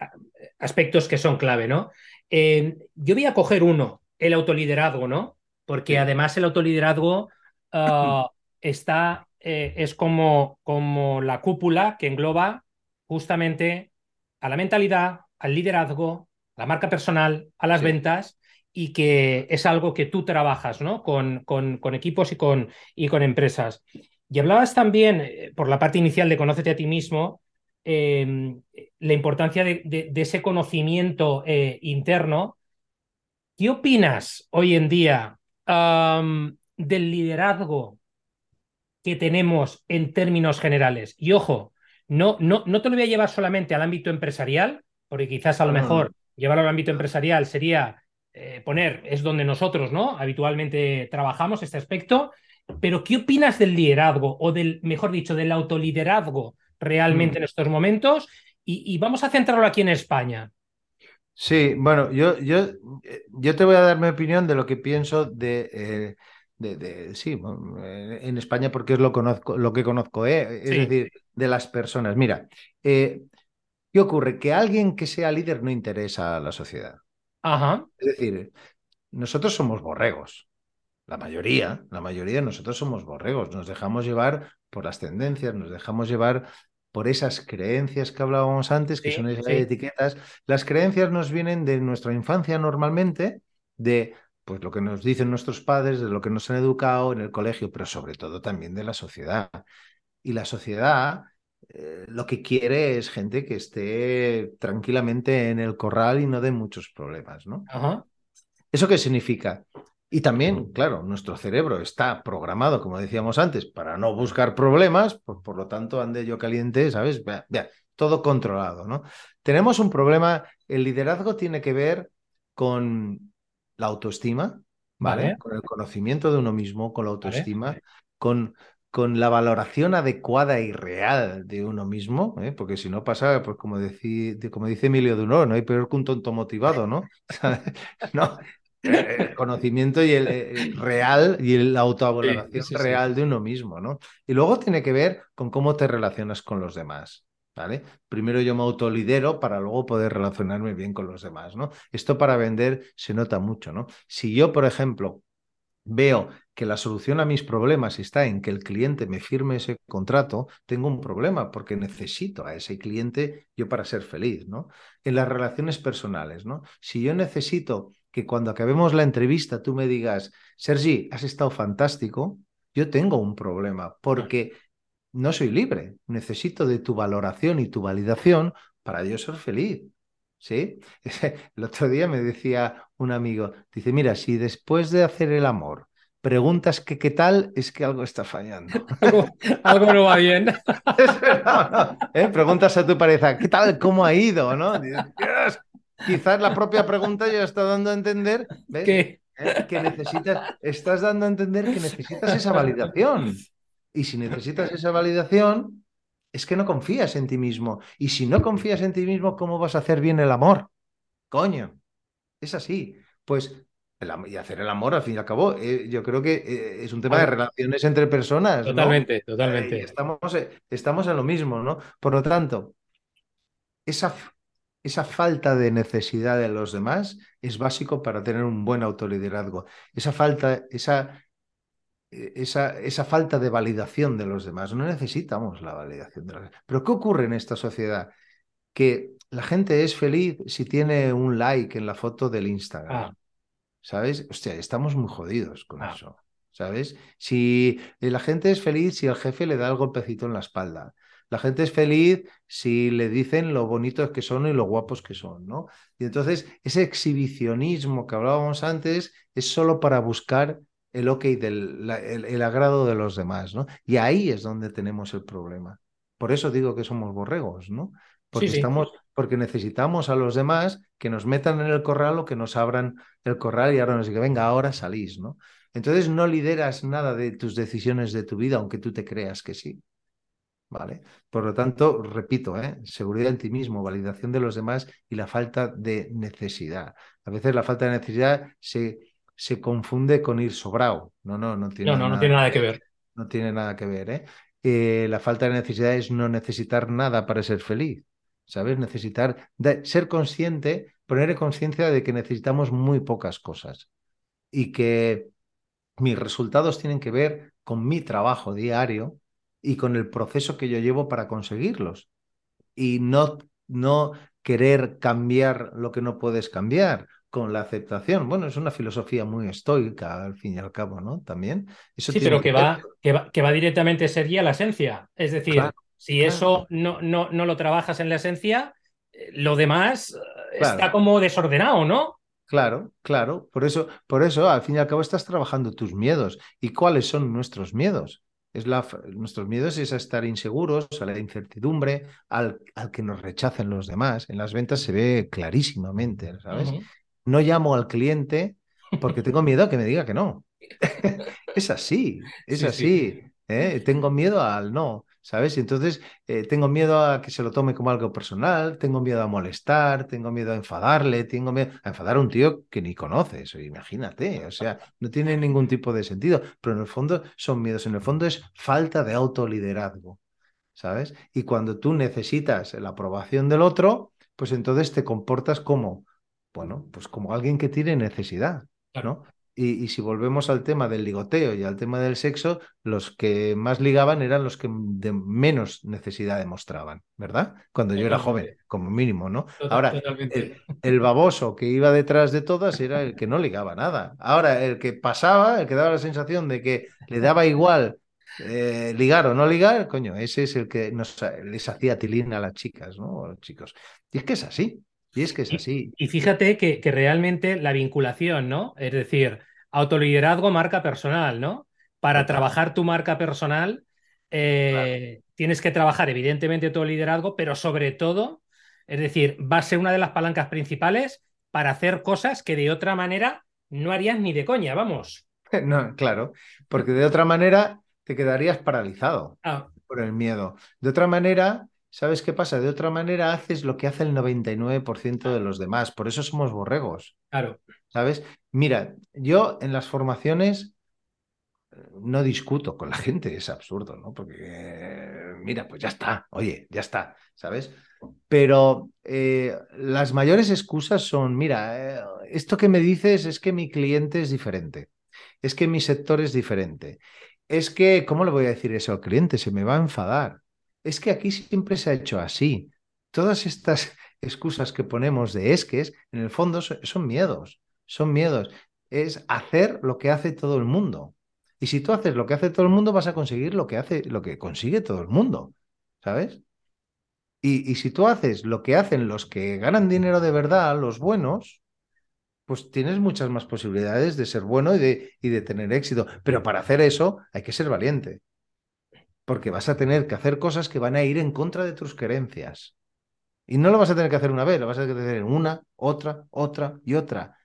aspectos que son clave, ¿no? Yo voy a coger uno, el autoliderazgo, ¿no? Porque además el autoliderazgo ah, está, es como, como la cúpula que engloba justamente a la mentalidad, al liderazgo, a la marca personal, a las ventas y que es algo que tú trabajas ¿no? con, con, equipos y con, y con empresas. Y hablabas también, eh, por la parte inicial de Conócete a ti mismo, em, la importancia de, ese conocimiento eh, interno. ¿Qué opinas hoy en día del liderazgo que tenemos en términos generales? Y ojo, no, no, no te lo voy a llevar solamente al ámbito empresarial, porque quizás a lo mejor llevarlo al ámbito empresarial sería eh, poner, es donde nosotros, ¿no? Habitualmente trabajamos este aspecto. Pero, ¿qué opinas del liderazgo o del, mejor dicho, del autoliderazgo realmente en estos momentos? Y, vamos a centrarlo aquí en España. Sí, bueno, yo, yo, yo te voy a dar mi opinión de lo que pienso de, de, sí, en España porque es lo, conozco, lo que conozco, ¿eh? es decir, de las personas. Mira, eh, ¿qué ocurre? Que alguien que sea líder no interesa a la sociedad. Ajá. Es decir, nosotros somos borregos. La mayoría, la mayoría de nosotros somos borregos. Nos dejamos llevar por las tendencias, nos dejamos llevar por esas creencias que hablábamos antes, que son esas etiquetas. Las creencias nos vienen de nuestra infancia normalmente, de pues lo que nos dicen nuestros padres, de lo que nos han educado en el colegio, pero sobre todo también de la sociedad. Y la sociedad eh, lo que quiere es gente que esté tranquilamente en el corral y no de muchos problemas, ¿no? ¿Eso qué significa? Y también, claro, nuestro cerebro está programado, como decíamos antes, para no buscar problemas, por, por lo tanto, ande yo caliente, ¿sabes? todo controlado, ¿no? Tenemos un problema, el liderazgo tiene que ver con la autoestima, ¿vale? Con el conocimiento de uno mismo, con la autoestima, con, con la valoración adecuada y real de uno mismo, ¿eh? porque si no pasa, pues como, como dice Emilio Dunor, no hay peor que un tonto motivado, ¿no? no, el conocimiento y el, real y la autovaloración real de uno mismo, ¿no? Y luego tiene que ver con cómo te relacionas con los demás. ¿Vale? Primero yo me autolidero para luego poder relacionarme bien con los demás, ¿no? Esto para vender se nota mucho, ¿no? Si yo, por ejemplo, veo que la solución a mis problemas está en que el cliente me firme ese contrato, tengo un problema porque necesito a ese cliente yo para ser feliz, ¿no? En las relaciones personales, ¿no? Si yo necesito que cuando acabemos la entrevista tú me digas, Sergi, has estado fantástico, yo tengo un problema porque no soy libre, necesito de tu valoración y tu validación para yo ser feliz. ¿Sí? El otro día me decía un amigo, dice, mira, si después de hacer el amor preguntas que qué tal, es que algo está fallando. algo, no va bien. ¿eh? Preguntas a tu pareja, ¿qué tal? ¿Cómo ha ido? ¿no? Quizás la propia pregunta ya está dando a entender ¿eh? que necesitas, estás dando a entender que necesitas esa validación. Y si necesitas esa validación, es que no confías en ti mismo. Y si no confías en ti mismo, ¿cómo vas a hacer bien el amor? Coño, es así. Pues y hacer el amor, al fin y al cabo, eh, yo creo que eh, es un tema de relaciones entre personas. Totalmente, totalmente. estamos, estamos en lo mismo, ¿no? Por lo tanto, esa, esa falta de necesidad de los demás es básico para tener un buen autoliderazgo. Esa falta, esa, esa, esa falta de validación de los demás. No necesitamos la validación de los demás. Pero ¿qué ocurre en esta sociedad? Que la gente es feliz si tiene un like en la foto del Instagram. Ah. ¿Sabes? Hostia, estamos muy jodidos con ah. eso. ¿Sabes? Si la gente es feliz si el jefe le da el golpecito en la espalda. La gente es feliz si le dicen lo bonitos que son y lo guapos que son, ¿no? Y entonces ese exhibicionismo que hablábamos antes es solo para buscar el ok del el, agrado de los demás, ¿no? Y ahí es donde tenemos el problema. Por eso digo que somos borregos, ¿no? Porque estamos, porque necesitamos a los demás que nos metan en el corral o que nos abran el corral y ahora nos digan, venga, ahora salís, ¿no? Entonces no lideras nada de tus decisiones de tu vida, aunque tú te creas que sí. ¿Vale? Por lo tanto, repito, ¿eh? seguridad en ti mismo, validación de los demás y la falta de necesidad. A veces la falta de necesidad se, se confunde con ir sobrado. No, no, no tiene, no, no, nada, no tiene nada que ver. No tiene nada que ver. ¿eh? Eh, la falta de necesidad es no necesitar nada para ser feliz. ¿sabes? Necesitar ser consciente, poner en conciencia de que necesitamos muy pocas cosas y que mis resultados tienen que ver con mi trabajo diario y con el proceso que yo llevo para conseguirlos y no, no querer cambiar lo que no puedes cambiar con la aceptación. Bueno, es una filosofía muy estoica al fin y al cabo, ¿no? También. Eso sí, pero que, va, que, va, que va directamente sería la esencia. Es decir, si eso no, no, no, lo trabajas en la esencia, eh, lo demás eh, está como desordenado, ¿no? Claro, claro. Por eso, por eso, al fin y al cabo, estás trabajando tus miedos. ¿Y cuáles son nuestros miedos? Es la, nuestros miedos es a estar inseguros, a la incertidumbre, al, al, que nos rechacen los demás. En las ventas se ve clarísimamente, ¿sabes? no llamo al cliente porque tengo miedo a que me diga que no. es así, es así. ¿eh? Tengo miedo al no. ¿Sabes? Y entonces eh, tengo miedo a que se lo tome como algo personal, tengo miedo a molestar, tengo miedo a enfadarle, tengo miedo a enfadar a un tío que ni conoces, imagínate, o sea, no tiene ningún tipo de sentido, pero en el fondo son miedos, en el fondo es falta de autoliderazgo, ¿sabes? Y cuando tú necesitas la aprobación del otro, pues entonces te comportas como, bueno, pues como alguien que tiene necesidad, ¿no? Y, si volvemos al tema del ligoteo y al tema del sexo, los que más ligaban eran los que de menos necesidad demostraban, ¿verdad? Cuando yo era joven, como mínimo, ¿no? Ahora, el, baboso que iba detrás de todas era el que no ligaba nada. Ahora, el que pasaba, el que daba la sensación de que le daba igual eh, ligar o no ligar, coño, ese es el que nos, les hacía tilín a las chicas, ¿no? O a los chicos. Y es que es así. Y es que es así. Y, fíjate que, que, realmente la vinculación, ¿no? Es decir, autoliderazgo, marca personal, ¿no? Para trabajar tu marca personal, eh, tienes que trabajar evidentemente tu liderazgo, pero sobre todo, es decir, va a ser una de las palancas principales para hacer cosas que de otra manera no harías ni de coña, vamos. No, claro, porque de otra manera te quedarías paralizado ah. por el miedo. De otra manera, ¿sabes qué pasa? De otra manera haces lo que hace el 99% de los demás, por eso somos borregos. Claro. ¿Sabes? Mira, yo en las formaciones no discuto con la gente, es absurdo, ¿no? Porque, mira, pues ya está, oye, ya está, ¿sabes? Pero eh, las mayores excusas son, mira, eh, esto que me dices es que mi cliente es diferente, es que mi sector es diferente, es que, ¿cómo le voy a decir eso al cliente? Se me va a enfadar. Es que aquí siempre se ha hecho así. Todas estas excusas que ponemos de esques, en el fondo son miedos son miedos. Es hacer lo que hace todo el mundo. Y si tú haces lo que hace todo el mundo, vas a conseguir lo que hace, lo que consigue todo el mundo. ¿Sabes? Y, si tú haces lo que hacen los que ganan dinero de verdad, los buenos, pues tienes muchas más posibilidades de ser bueno y de, y de tener éxito. Pero para hacer eso hay que ser valiente. Porque vas a tener que hacer cosas que van a ir en contra de tus creencias. Y no lo vas a tener que hacer una vez, lo vas a tener que hacer una, otra, otra y otra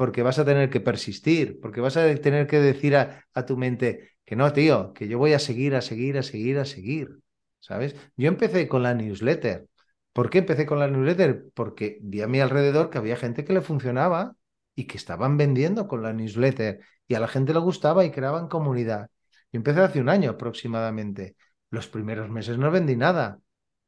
porque vas a tener que persistir, porque vas a tener que decir a, tu mente que no, tío, que yo voy a seguir, a seguir, a seguir, a seguir, ¿sabes? Yo empecé con la newsletter. ¿Por qué empecé con la newsletter? Porque vi a mi alrededor que había gente que le funcionaba y que estaban vendiendo con la newsletter y a la gente le gustaba y creaban comunidad. Yo empecé hace un año aproximadamente. Los primeros meses no vendí nada.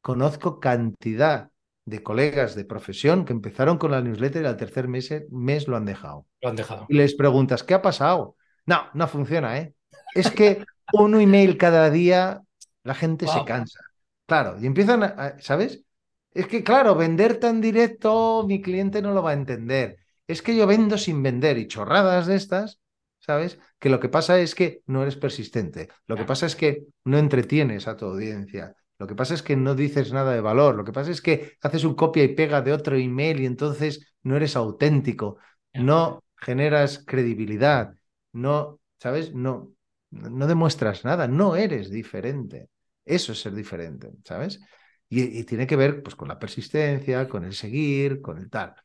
Conozco cantidad de colegas de profesión que empezaron con la newsletter y al tercer mes, mes lo han dejado. Lo han dejado. Y les preguntas, ¿qué ha pasado? No, no funciona, ¿eh? Es que un email cada día, la gente se cansa. Claro, y empiezan, a, ¿sabes? Es que, claro, vender tan directo, mi cliente no lo va a entender. Es que yo vendo sin vender y chorradas de estas, ¿sabes? Que lo que pasa es que no eres persistente. Lo que pasa es que no entretienes a tu audiencia. Lo que pasa es que no dices nada de valor. Lo que pasa es que haces un copia y pega de otro email y entonces no eres auténtico, no generas credibilidad, no, ¿sabes? No, no demuestras nada, no eres diferente. Eso es ser diferente, ¿sabes? Y, tiene que ver pues, con la persistencia, con el seguir, con el tal.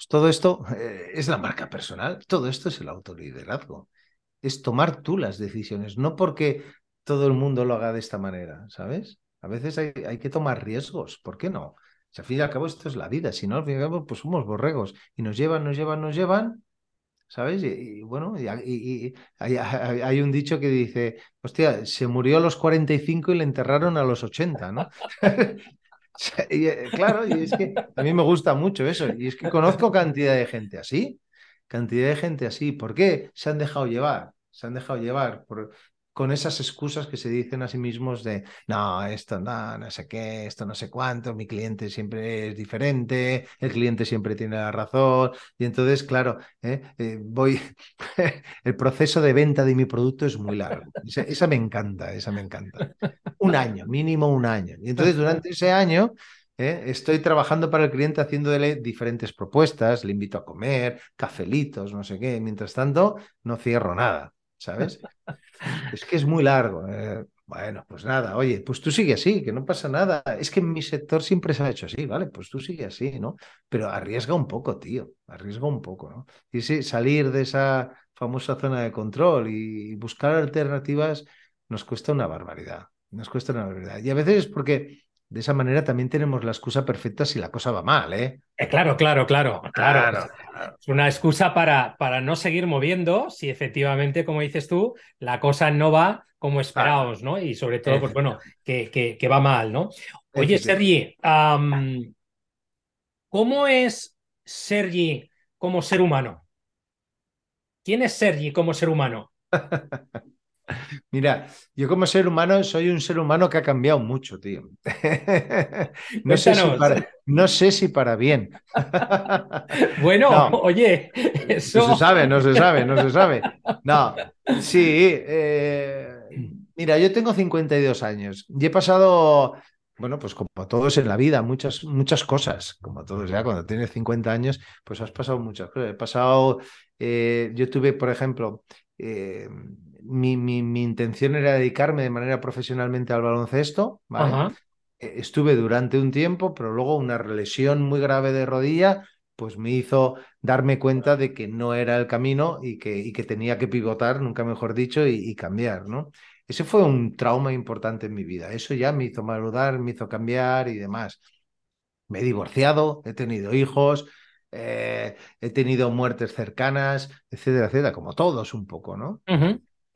Pues todo esto eh, es la marca personal, todo esto es el autoliderazgo. Es tomar tú las decisiones, no porque todo el mundo lo haga de esta manera, ¿sabes? A veces hay, hay que tomar riesgos, ¿por qué no? Si al fin y al cabo esto es la vida, si no, al fin y al cabo, pues somos borregos y nos llevan, nos llevan, nos llevan, ¿sabes? Y, bueno, y, hay, hay, un dicho que dice, hostia, se murió a los 45 y le enterraron a los 80, ¿no? Eh, claro, y es que a mí me gusta mucho eso, y es que conozco cantidad de gente así, cantidad de gente así, ¿por qué se han dejado llevar? Se han dejado llevar por, con esas excusas que se dicen a sí mismos de, no, esto no, no sé qué, esto no sé cuánto, mi cliente siempre es diferente, el cliente siempre tiene la razón. Y entonces, claro, ¿eh? Eh, voy, el proceso de venta de mi producto es muy largo. Esa, me encanta, esa me encanta. Un año, mínimo un año. Y entonces durante ese año... ¿eh? Estoy trabajando para el cliente haciéndole diferentes propuestas, le invito a comer, cafelitos, no sé qué. Mientras tanto, no cierro nada, ¿sabes? Es que es muy largo. Eh, Bueno, pues nada, oye, pues tú sigue así, que no pasa nada. Es que en mi sector siempre se ha hecho así, ¿vale? Pues tú sigue así, ¿no? Pero arriesga un poco, tío, arriesga un poco, ¿no? Y salir de esa famosa zona de control y buscar alternativas nos cuesta una barbaridad, nos cuesta una barbaridad. Y a veces es porque de esa manera también tenemos la excusa perfecta si la cosa va mal, ¿eh? eh claro, claro, claro, claro, Es una excusa para, para no seguir moviendo si efectivamente, como dices tú, la cosa no va como esperaos, ¿no? Y sobre todo, pues bueno, que, que, va mal, ¿no? Oye, Sergi, ¿cómo es Sergi como ser humano? ¿Quién es Sergi como ser humano? Mira, yo como ser humano soy un ser humano que ha cambiado mucho, tío. no, sé si para, no, sé si para, bien. bueno, oye, eso... No se sabe, no se sabe, no se sabe. No, sí, eh, mira, yo tengo 52 años y he pasado bueno, pues como todos en la vida, muchas, muchas cosas, como todos ya, cuando tienes 50 años, pues has pasado muchas cosas. He pasado, eh, yo tuve, por ejemplo, eh, mi, mi, intención era dedicarme de manera profesionalmente al baloncesto, e, Estuve durante un tiempo, pero luego una lesión muy grave de rodilla, pues me hizo darme cuenta de que no era el camino y que, y que tenía que pivotar, nunca mejor dicho, y, cambiar, ¿no? Ese fue un trauma importante en mi vida. Eso ya me hizo maludar, me hizo cambiar y demás. Me he divorciado, he tenido hijos, eh, he tenido muertes cercanas, etcétera, etcétera, como todos un poco, ¿no?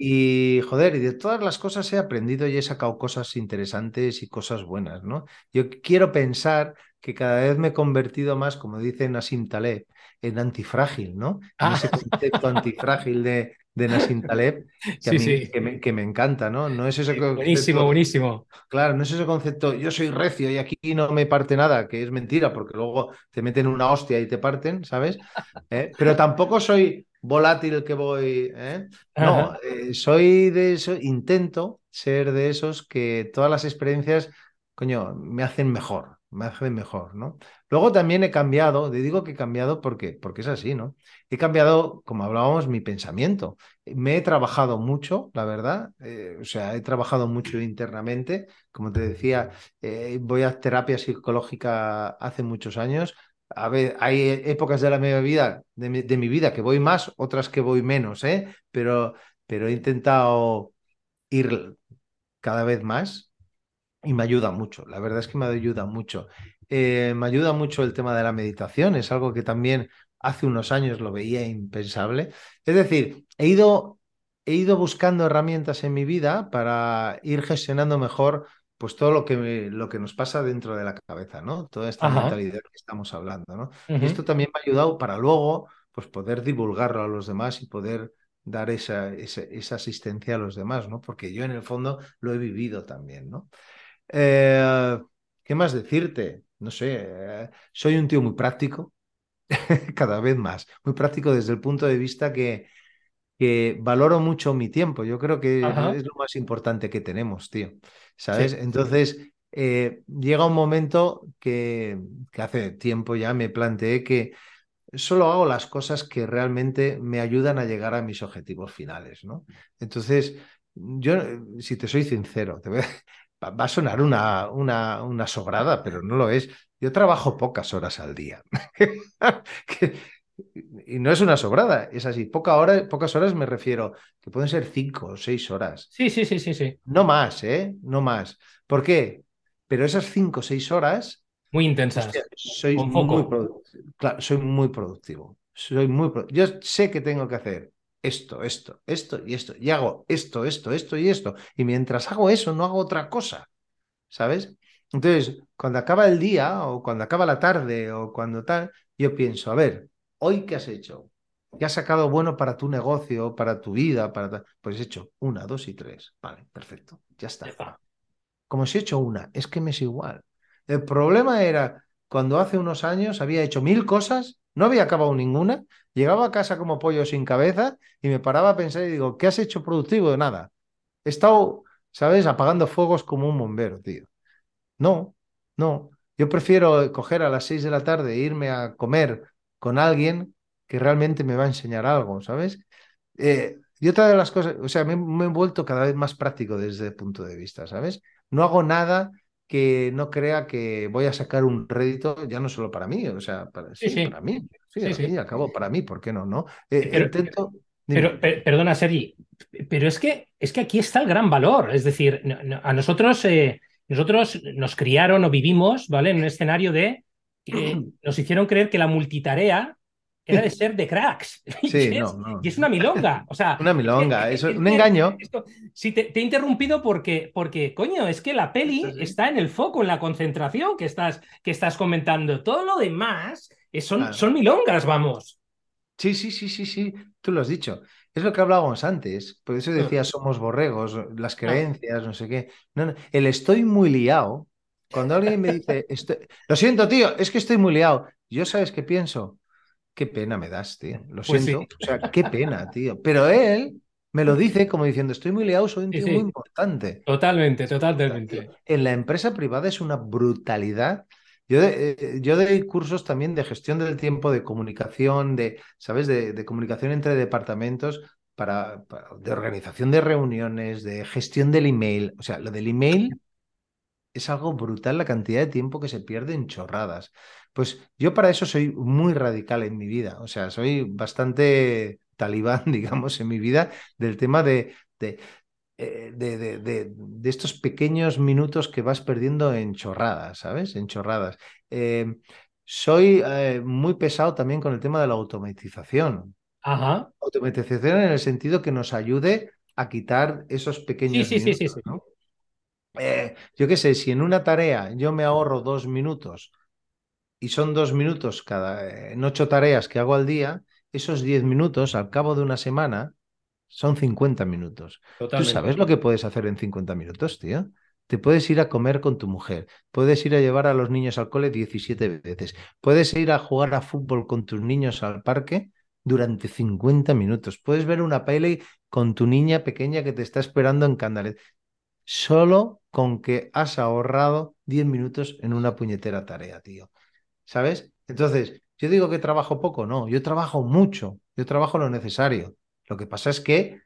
Y joder, y de todas las cosas he aprendido y he sacado cosas interesantes y cosas buenas, ¿no? Yo quiero pensar que cada vez me he convertido más, como dice Nassim Taleb, en antifrágil, ¿no? En ese ah. concepto antifrágil de, de Nassim Taleb, que, a mí, Que, me, encanta, ¿no? No es ese buenísimo, buenísimo. Claro, no es ese concepto, yo soy recio y aquí no me parte nada, que es mentira, porque luego te meten una hostia y te parten, ¿sabes? ¿Eh? Pero tampoco soy volátil que voy. ¿eh? No, eh, soy de eso, intento ser de esos que todas las experiencias, coño, me hacen mejor, me hacen mejor, ¿no? Luego también he cambiado, te digo que he cambiado porque, porque es así, ¿no? He cambiado, como hablábamos, mi pensamiento. Me he trabajado mucho, la verdad, eh, o sea, he trabajado mucho internamente. Como te decía, voy a terapia psicológica hace muchos años a ver, hay épocas de la vida, de mi, vida que voy más, otras que voy menos, ¿eh? Pero, pero he intentado ir cada vez más y me ayuda mucho. La verdad es que me ayuda mucho. Eh, me ayuda mucho el tema de la meditación, es algo que también hace unos años lo veía impensable. Es decir, he ido, he ido buscando herramientas en mi vida para ir gestionando mejor pues todo lo que, lo que nos pasa dentro de la cabeza, ¿no? Toda esta mentalidad que estamos hablando, ¿no? Y esto también me ha ayudado para luego, pues poder divulgarlo a los demás y poder dar esa, esa, asistencia a los demás, ¿no? Porque yo en el fondo lo he vivido también, ¿no? Eh, ¿Qué más decirte? No sé, eh, soy un tío muy práctico, cada vez más, muy práctico desde el punto de vista que, que valoro mucho mi tiempo. Yo creo que es lo más importante que tenemos, tío. ¿Sabes? Entonces, eh, llega un momento que, que, hace tiempo ya me planteé que solo hago las cosas que realmente me ayudan a llegar a mis objetivos finales, ¿no? Entonces, yo, si te soy sincero, te va a sonar una, una, una sobrada, pero no lo es. Yo trabajo pocas horas al día. Y no es una sobrada, es así. Poca hora, pocas horas me refiero, que pueden ser cinco o seis horas. Sí, sí, sí, sí, sí. No más, ¿eh? No más. ¿Por qué? Pero esas cinco o seis horas. Muy intensas. soy, muy claro, soy muy productivo. Soy muy Yo sé que tengo que hacer esto, esto, esto y esto. Y hago esto, esto, esto y esto. Y mientras hago eso, no hago otra cosa. ¿Sabes? Entonces, cuando acaba el día o cuando acaba la tarde o cuando tal, yo pienso, a ver, ¿Hoy qué has hecho? ¿Qué has sacado bueno para tu negocio, para tu vida? Para Pues he hecho una, dos y tres. Vale, perfecto. Ya está. Como si he hecho una, es que me es igual. El problema era cuando hace unos años había hecho mil cosas, no había acabado ninguna, llegaba a casa como pollo sin cabeza y me paraba a pensar y digo, ¿qué has hecho productivo? De nada. He estado, ¿sabes?, apagando fuegos como un bombero, tío. No, no. Yo prefiero coger a las seis de la tarde e irme a comer con alguien que realmente me va a enseñar algo, ¿sabes? Eh, y otra de las cosas, o sea, me, me he vuelto cada vez más práctico desde ese punto de vista, ¿sabes? No hago nada que no crea que voy a sacar un rédito ya no solo para mí, o sea, para, sí, Sí, para mí, sí, Sí, al sí. fin y al cabo para mí, ¿por qué no? no? Eh, Pero- intento... Pero, perdona, Sergi, pero es que, es que aquí está el gran valor. Es decir, a nosotros, eh, nosotros nos criaron o vivimos, ¿vale? En un escenario de que nos hicieron creer que la multitarea era de ser de cracks. Y, Sí, es, no, no. y es una milonga. O sea, Una milonga, eso, eh, un engaño. esto- sí, te, te he interrumpido porque, porque, coño, es que la peli Sí, sí. está en el foco, en la concentración que estás, que estás comentando. Todo lo demás son, Claro. son milongas, vamos. Sí, sí, sí, sí, sí, tú lo has dicho. Es lo que hablábamos antes, por eso decía somos borregos, las creencias, no sé qué. No, no, El estoy muy liado, cuando alguien me dice, "Estoy- lo siento, tío, es que estoy muy liado, yo sabes qué pienso, qué pena me das, tío, lo Pues sí. siento, o sea, qué pena, tío. Pero él me lo dice como diciendo, estoy muy liado, soy un tío sí. muy importante. Totalmente, totalmente. En la empresa privada es una brutalidad. Yo, de- eh, yo doy cursos también de gestión del tiempo, de comunicación, de, ¿sabes? De, de comunicación entre departamentos, para, para- de organización de reuniones, de gestión del email. O sea, lo del email es algo brutal la cantidad de tiempo que se pierde en chorradas. Pues yo para eso soy muy radical en mi vida. O sea, soy bastante talibán, digamos, en mi vida del tema de, de, eh, de, de- de- de estos pequeños minutos que vas perdiendo en chorradas, ¿sabes? En chorradas. Eh, soy eh, muy pesado también con el tema de la automatización. Ajá. Automatización en el sentido que nos ayude a quitar esos pequeños Sí, sí, sí, sí, minutos, sí. ¿no? Eh, yo qué sé, si en una tarea yo me ahorro dos minutos y son dos minutos cada, en ocho tareas que hago al día, esos diez minutos al cabo de una semana son 50 minutos. ¿Tú sabes lo que puedes hacer en 50 minutos, tío? Te puedes ir a comer con tu mujer, puedes ir a llevar a los niños al cole 17 veces, puedes ir a jugar a fútbol con tus niños al parque durante 50 minutos, puedes ver una peli con tu niña pequeña que te está esperando en Candalet, solo con que has ahorrado 10 minutos en una puñetera tarea, tío. ¿Sabes? Entonces, yo digo que trabajo poco, no, yo trabajo mucho, yo trabajo lo necesario. Lo que pasa es que,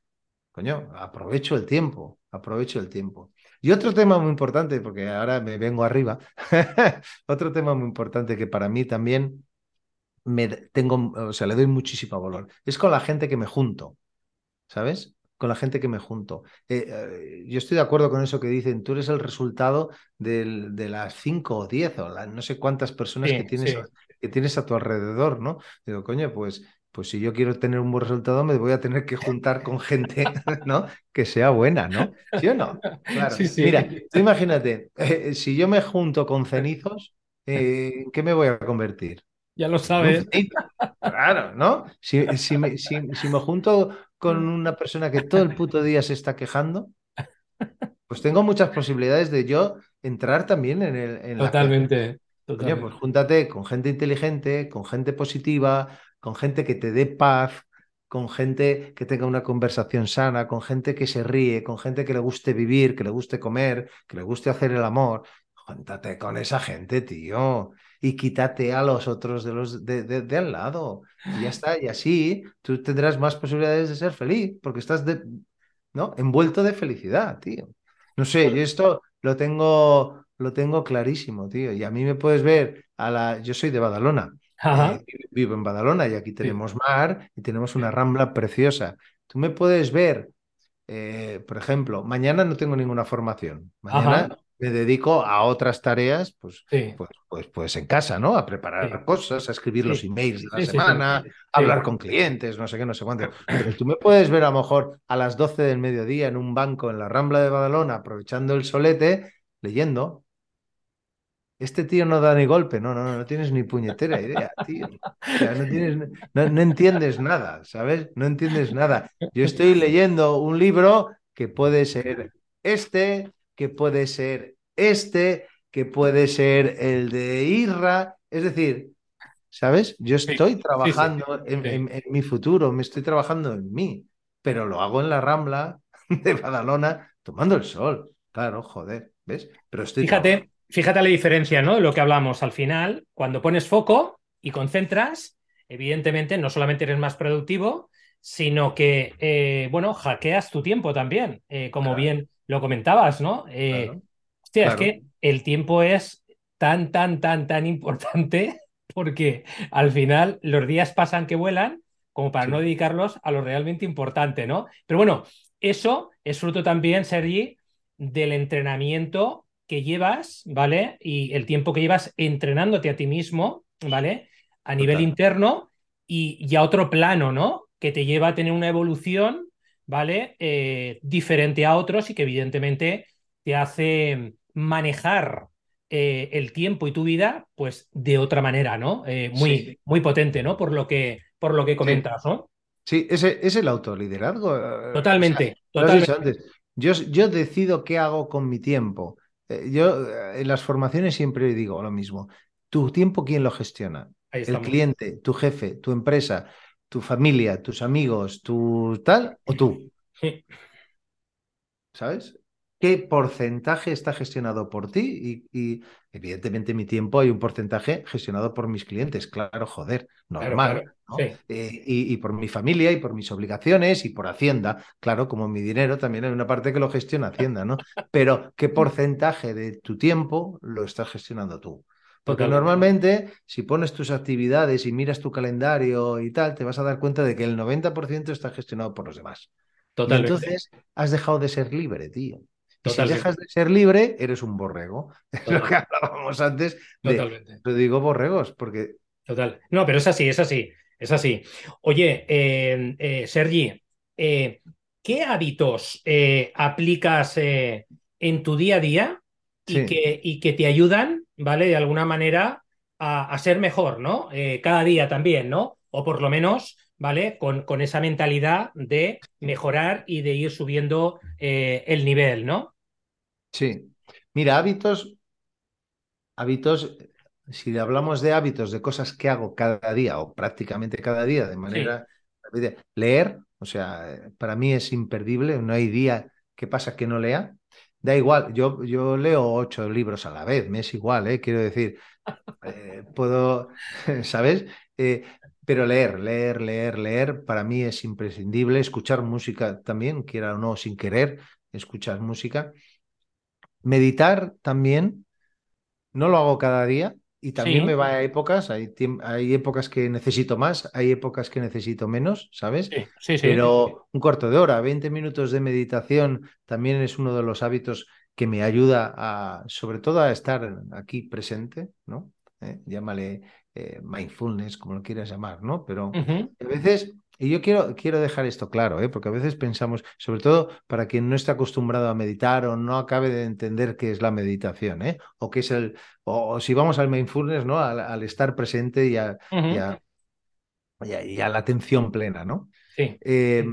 coño, aprovecho el tiempo, aprovecho el tiempo. Y otro tema muy importante, porque ahora me vengo arriba, otro tema muy importante que para mí también me tengo, o sea, le doy muchísimo valor, es con la gente que me junto, ¿sabes? Con la gente que me junto. Eh, eh, yo estoy de acuerdo con eso que dicen, tú eres el resultado del- de las 5 o 10 o la- no sé cuántas personas Sí, que tienes, sí. que tienes a tu alrededor, ¿no? Digo, coño, pues, pues si yo quiero tener un buen resultado, me voy a tener que juntar con gente, ¿no? Que sea buena, ¿no? ¿Sí o no? Claro. Sí. Mira, tú imagínate, eh, si yo me junto con cenizos, ¿en qué me voy a convertir? Ya lo sabes. Claro, ¿no? Si, si me, si- si me junto con una persona que todo el puto día se está quejando, pues tengo muchas posibilidades de yo entrar también en, el, en la Totalmente. Coño, totalmente. pues júntate con gente inteligente, con gente positiva, con gente que te dé paz, con gente que tenga una conversación sana, con gente que se ríe, con gente que le guste vivir, que le guste comer, que le guste hacer el amor. Júntate con esa gente, tío. Y quítate a los otros de los de, de- de al lado. Y ya está. Y así tú tendrás más posibilidades de ser feliz, porque estás de, ¿no? envuelto de felicidad, tío. No sé, yo esto lo tengo, lo tengo clarísimo, tío. Y a mí me puedes ver a la. Yo soy de Badalona. Ajá. eh, vivo en Badalona y aquí tenemos mar y tenemos una rambla preciosa. Tú me puedes ver, eh, por ejemplo, mañana no tengo ninguna formación. Mañana Ajá. Me dedico a otras tareas, pues, Sí. pues, pues, pues en casa, ¿no? A preparar Sí. cosas, a escribir los Sí. emails de la semana, a hablar con clientes, no sé qué, no sé cuánto. Pero tú me puedes ver a lo mejor a las 12 del mediodía en un banco en la Rambla de Badalona, aprovechando el solete, leyendo. Este tío no da ni golpe, no, no, no, no tienes ni puñetera idea, tío. O sea, no tienes, no, no entiendes nada, ¿sabes? No entiendes nada. Yo estoy leyendo un libro que puede ser este, que puede ser este, que puede ser el de Irra, es decir, ¿sabes? Yo estoy sí, trabajando en, Sí. en- en mi futuro, me estoy trabajando en mí, pero lo hago en la Rambla de Badalona tomando el sol. Claro, joder, ¿ves? Pero estoy Fíjate, fíjate la diferencia, ¿no? De lo que hablamos al final, cuando pones foco y concentras, evidentemente no solamente eres más productivo, sino que, eh, bueno, hackeas tu tiempo también, eh, como Claro, bien lo comentabas, ¿no? Eh, claro, hostia, es que el tiempo es tan, tan, tan, tan importante porque al final los días pasan que vuelan como para no dedicarlos a lo realmente importante, ¿no? Pero bueno, eso es fruto también, Sergi, del entrenamiento que llevas, ¿vale? Y el tiempo que llevas entrenándote a ti mismo, ¿vale? A nivel total. interno y, y a otro plano, ¿no? Que te lleva a tener una evolución, ¿vale? Eh, diferente a otros y que evidentemente te hace manejar eh, el tiempo y tu vida, pues de otra manera, ¿no? Eh, Sí, muy, muy potente, ¿no? Por lo que, por lo que sí. comentas, ¿no? Sí, ese es el autoliderazgo. O sea, Totalmente, totalmente. antes. Yo, yo decido qué hago con mi tiempo. Yo en las formaciones siempre digo lo mismo. ¿Tu tiempo quién lo gestiona? ¿El cliente, tu jefe, tu empresa, tu familia, tus amigos, tu tal o tú? Sí, ¿sabes? ¿Qué porcentaje está gestionado por ti? Y, y, evidentemente mi tiempo hay un porcentaje gestionado por mis clientes, claro, joder, claro, claro. normal, ¿no? Sí, Eh, y, y, por mi familia y por mis obligaciones y por Hacienda, claro, como mi dinero también hay una parte que lo gestiona Hacienda, ¿no? Pero ¿qué porcentaje de tu tiempo lo estás gestionando tú? Porque totalmente, normalmente, si pones tus actividades y miras tu calendario y tal, te vas a dar cuenta de que el 90% está gestionado por los demás. Y totalmente, entonces has dejado de ser libre, tío. Y si totalmente, dejas de ser libre, eres un borrego. Es lo que totalmente, hablábamos antes de, totalmente. lo digo borregos, porque Total. No, pero es así, es así, es así. Oye, eh, eh, Sergi, eh, ¿qué hábitos aplicas en tu día a día y sí, que, y que te ayudan, ¿vale? De alguna manera a, a ser mejor, ¿no? Eh, cada día también, ¿no? O por lo menos, ¿vale? Con, con esa mentalidad de mejorar y de ir subiendo eh, el nivel, ¿no? sí. Mira, hábitos, hábitos, si hablamos de hábitos, de cosas que hago cada día o prácticamente cada día de Sí, manera leer, o sea, para mí es imperdible, no hay día que pasa que no lea. Da igual, yo, yo leo ocho libros a la vez, me es igual, ¿eh? quiero decir, eh, puedo, ¿sabes? Eh, pero leer, leer, leer, leer, para mí es imprescindible. Escuchar música también, quiera o no, sin querer, escuchar música. Meditar también, no lo hago cada día y también me va a épocas, hay, hay épocas que necesito más, hay épocas que necesito menos, ¿sabes? sí, sí, sí. Pero un cuarto de hora, 20 minutos de meditación también es uno de los hábitos que me ayuda a, sobre todo a estar aquí presente, ¿no? ¿Eh? Llámale eh, mindfulness, como lo quieras llamar, ¿no? Pero a veces, y yo quiero, quiero dejar esto claro, ¿eh? porque a veces pensamos, sobre todo para quien no está acostumbrado a meditar o no acabe de entender qué es la meditación, ¿eh? o qué es el, o, o si vamos al mindfulness, ¿no? Al, al estar presente y a, y, ujú, a, y, a, y a, la atención plena, ¿no? Sí, Eh,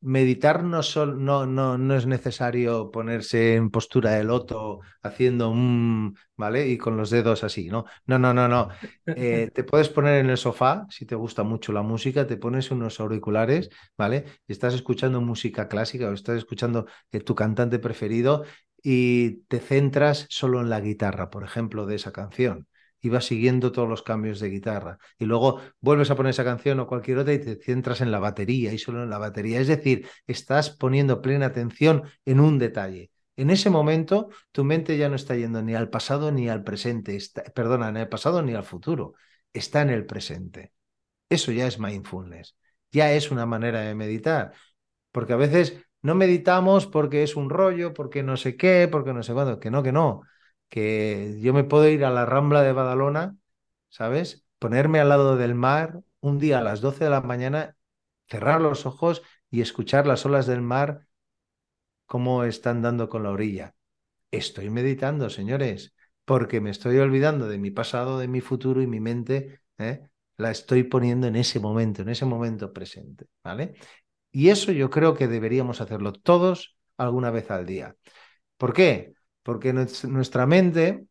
meditar no, sol, no, no, no, es necesario ponerse en postura de loto haciendo un, ¿vale? Y con los dedos así, ¿no? No, no, no, no. Eh, te puedes poner en el sofá, si te gusta mucho la música, te pones unos auriculares, ¿vale? Y estás escuchando música clásica o estás escuchando eh, tu cantante preferido y te centras solo en la guitarra, por ejemplo, de esa canción y vas siguiendo todos los cambios de guitarra. Y luego vuelves a poner esa canción o cualquier otra y te centras en la batería y solo en la batería. Es decir, estás poniendo plena atención en un detalle. En ese momento, tu mente ya no está yendo ni al pasado ni al presente, está, perdona, ni al pasado ni al futuro, está en el presente. Eso ya es mindfulness, ya es una manera de meditar, porque a veces no meditamos porque es un rollo, porque no sé qué, porque no sé cuándo, que no, que no, que yo me puedo ir a la Rambla de Badalona, ¿sabes? Ponerme al lado del mar un día a las 12 de la mañana, cerrar los ojos y escuchar las olas del mar cómo están dando con la orilla. Estoy meditando, señores, porque me estoy olvidando de mi pasado, de mi futuro y mi mente ¿eh? la estoy poniendo en ese momento, en ese momento presente, ¿vale? Y eso yo creo que deberíamos hacerlo todos alguna vez al día. ¿Por qué? Porque nuestra mente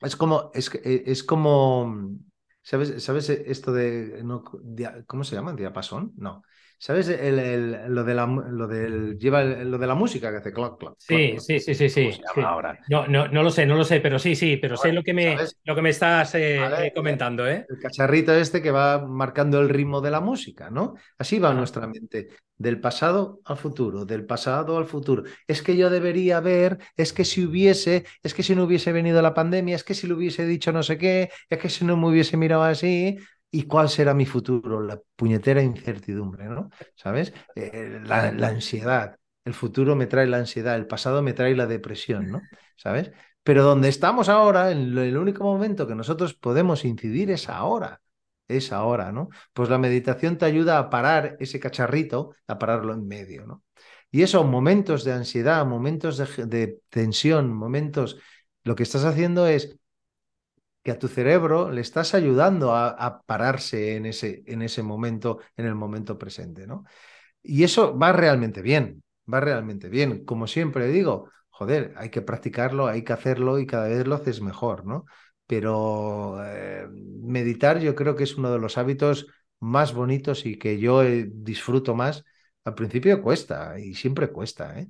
es como, es, es como, ¿sabes, ¿sabes esto de, no, ¿cómo se llama? ¿Diapasón? No. ¿Sabes? lo, de la, lo, del, lleva lo de la música que hace clock, clock. Sí, sí, sí, sí, sí. Ahora? No, no, no lo sé, no lo sé, pero sí, sí, pero sé lo que me, lo que me estás eh, eh, comentando, ¿eh? El cacharrito este que va marcando el ritmo de la música, ¿no? Así va nuestra mente, del pasado al futuro, del pasado al futuro. Es que yo debería ver, es que si hubiese, es que si no hubiese venido la pandemia, es que si le hubiese dicho no sé qué, es que si no me hubiese mirado así, ¿Y cuál será mi futuro? La puñetera incertidumbre, ¿no? ¿Sabes? Eh, la, ansiedad. El futuro me trae la ansiedad, el pasado me trae la depresión, ¿no? ¿Sabes? Pero donde estamos ahora, en el único momento que nosotros podemos incidir es ahora. Es ahora, ¿no? Pues la meditación te ayuda a parar ese cacharrito, a pararlo en medio, ¿no? Y esos momentos de ansiedad, momentos de, de tensión, momentos, lo que estás haciendo es que a tu cerebro le estás ayudando a, pararse en ese, en ese momento, en el momento presente, ¿no? Y eso va realmente bien, va realmente bien. Como siempre digo, joder, hay que practicarlo, hay que hacerlo y cada vez lo haces mejor, ¿no? Pero eh, meditar yo creo que es uno de los hábitos más bonitos y que yo eh, disfruto más. Al principio cuesta y siempre cuesta, ¿eh?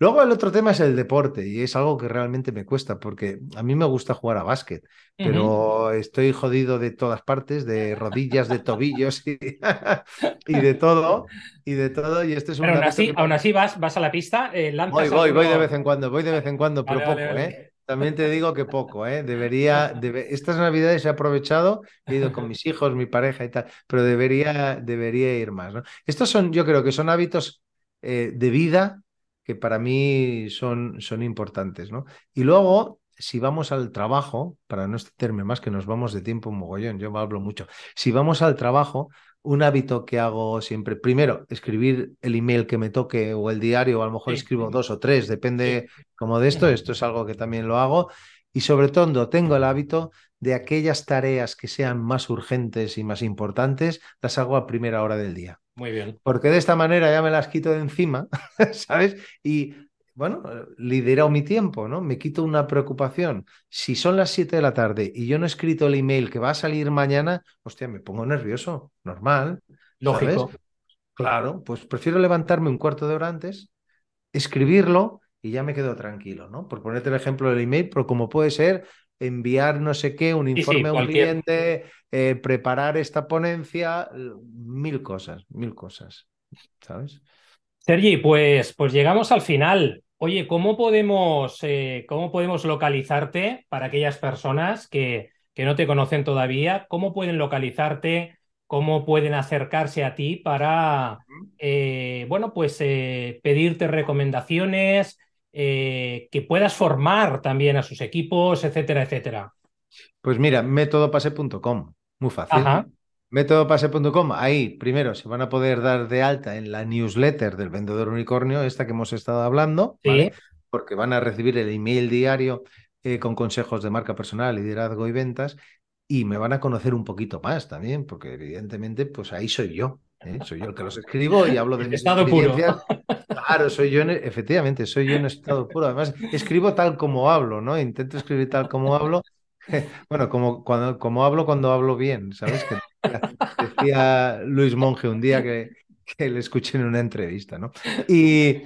Luego el otro tema es el deporte y es algo que realmente me cuesta porque a mí me gusta jugar a básquet, pero estoy jodido de todas partes, de rodillas, de tobillos y, de todo, y de todo. Y este es un pero aún así, aún así vas, vas a la pista, eh, Voy, voy, voy de vez en cuando, voy de vez en cuando, pero poco, ¿eh? También te digo que poco, ¿eh? Debería, estas navidades he aprovechado, he ido con mis hijos, mi pareja y tal, pero debería, debería ir más, ¿no? Estos son, yo creo que son hábitos eh, de vida que para mí son, son importantes, ¿no? Y luego, si vamos al trabajo, para no extenderme más, que nos vamos de tiempo un mogollón, yo hablo mucho, si vamos al trabajo, un hábito que hago siempre, primero, escribir el email que me toque o el diario, o a lo mejor escribo dos o tres, depende como de esto, esto es algo que también lo hago, y sobre todo tengo el hábito de aquellas tareas que sean más urgentes y más importantes, las hago a primera hora del día. Muy bien. Porque de esta manera ya me las quito de encima, ¿sabes? Y bueno, lidero mi tiempo, ¿no? Me quito una preocupación. Si son las 7 de la tarde y yo no he escrito el email que va a salir mañana, hostia, me pongo nervioso, normal. Lógico. Claro, pues prefiero levantarme un cuarto de hora antes, escribirlo y ya me quedo tranquilo, ¿no? Por ponerte el ejemplo del email, pero como puede ser enviar no sé qué, un informe a un cliente, eh, preparar esta ponencia, mil cosas, mil cosas, ¿sabes? Sergi, pues, pues llegamos al final. Oye, ¿cómo podemos, eh, ¿cómo podemos localizarte para aquellas personas que, que no te conocen todavía? ¿Cómo pueden localizarte? ¿Cómo pueden acercarse a ti para, eh, bueno, pues pedirte recomendaciones, eh, que puedas formar también a sus equipos, etcétera, etcétera? Pues mira, métodopase.com, muy fácil. Métodopase.com, ahí primero se van a poder dar de alta en la newsletter del vendedor unicornio, esta que hemos estado hablando, porque van a recibir el email diario eh, con consejos de marca personal, liderazgo y ventas, y me van a conocer un poquito más también, porque evidentemente, pues ahí soy yo. ¿Eh? Soy yo el que los escribo y hablo de mis estado puro. Claro, soy yo, efectivamente, soy yo en estado puro. Además, escribo tal como hablo, ¿no? Intento escribir tal como hablo. Bueno, como, cuando, como hablo cuando hablo bien, ¿sabes? Que decía Luis Monge un día que, que le escuché en una entrevista, ¿no? Y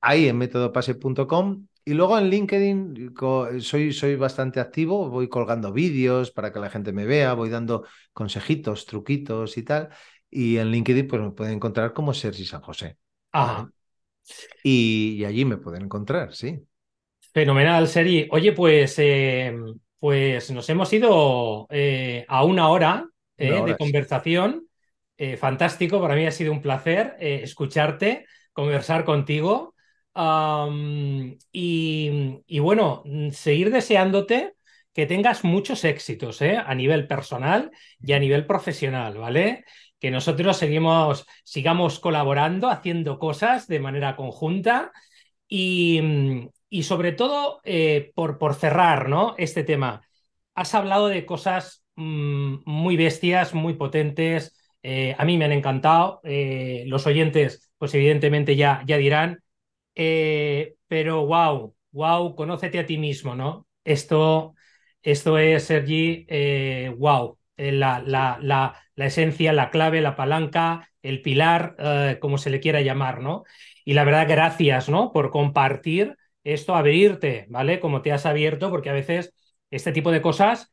ahí en métodopase.com y luego en LinkedIn soy, soy bastante activo, voy colgando vídeos para que la gente me vea, voy dando consejitos, truquitos y tal. Y en LinkedIn pues me pueden encontrar como Sergi San José. Ajá. Y, allí me pueden encontrar, sí. Fenomenal, Sergi. Oye, pues, eh, pues nos hemos ido eh, a una hora, eh, de conversación. fantástico, para mí ha sido un placer escucharte, conversar contigo. y, y, bueno, seguir deseándote que tengas muchos éxitos a nivel personal y a nivel profesional, ¿vale? Que nosotros seguimos, sigamos colaborando, haciendo cosas de manera conjunta y, sobre todo, eh, por, por, cerrar ¿no? este tema, has hablado de cosas mm, muy bestias, muy potentes, eh, a mí me han encantado, eh, los oyentes pues evidentemente ya, ya dirán, pero wow, wow, conócete a ti mismo, ¿no? Esto, esto es, Sergi, wow, la, la, la, la, esencia, la clave, la palanca, el pilar, eh, como se le quiera llamar, ¿no? Y la verdad, gracias, ¿no? Por compartir esto, abrirte, ¿vale? Como te has abierto, porque a veces este tipo de cosas,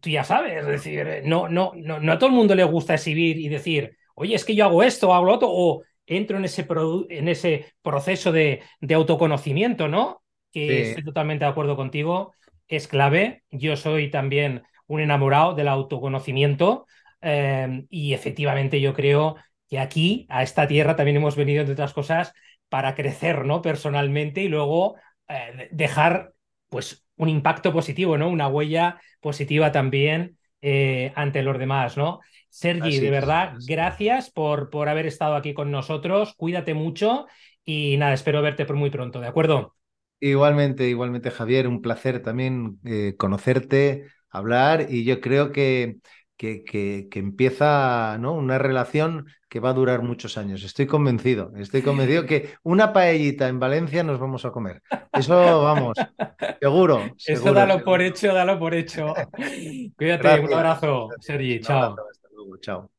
tú ya sabes, es decir, no, no, no, no a todo el mundo le gusta exhibir y decir, oye, es que yo hago esto, hago lo otro, o entro en ese, en ese proceso de, de, autoconocimiento, ¿no? Que sí. estoy totalmente de acuerdo contigo, es clave. Yo soy también un enamorado del autoconocimiento eh, y efectivamente yo creo que aquí, a esta tierra, también hemos venido, entre otras cosas, para crecer, ¿no? Personalmente y luego eh, dejar, pues, un impacto positivo, ¿no? Una huella positiva también eh, ante los demás, ¿no? Sergi, Así de verdad, es. gracias por, por haber estado aquí con nosotros. Cuídate mucho y nada, espero verte por muy pronto, ¿de acuerdo? Igualmente, igualmente, Javier, un placer también eh, conocerte, hablar y yo creo que, que, que, que empieza ¿no? una relación que va a durar muchos años. Estoy convencido, estoy convencido que una paellita en Valencia nos vamos a comer. Eso, vamos, seguro. Eso seguro, dalo seguro. por hecho, dalo por hecho. Cuídate, Gracias. un abrazo. Sergi, chao. abrazo, hasta luego, chao.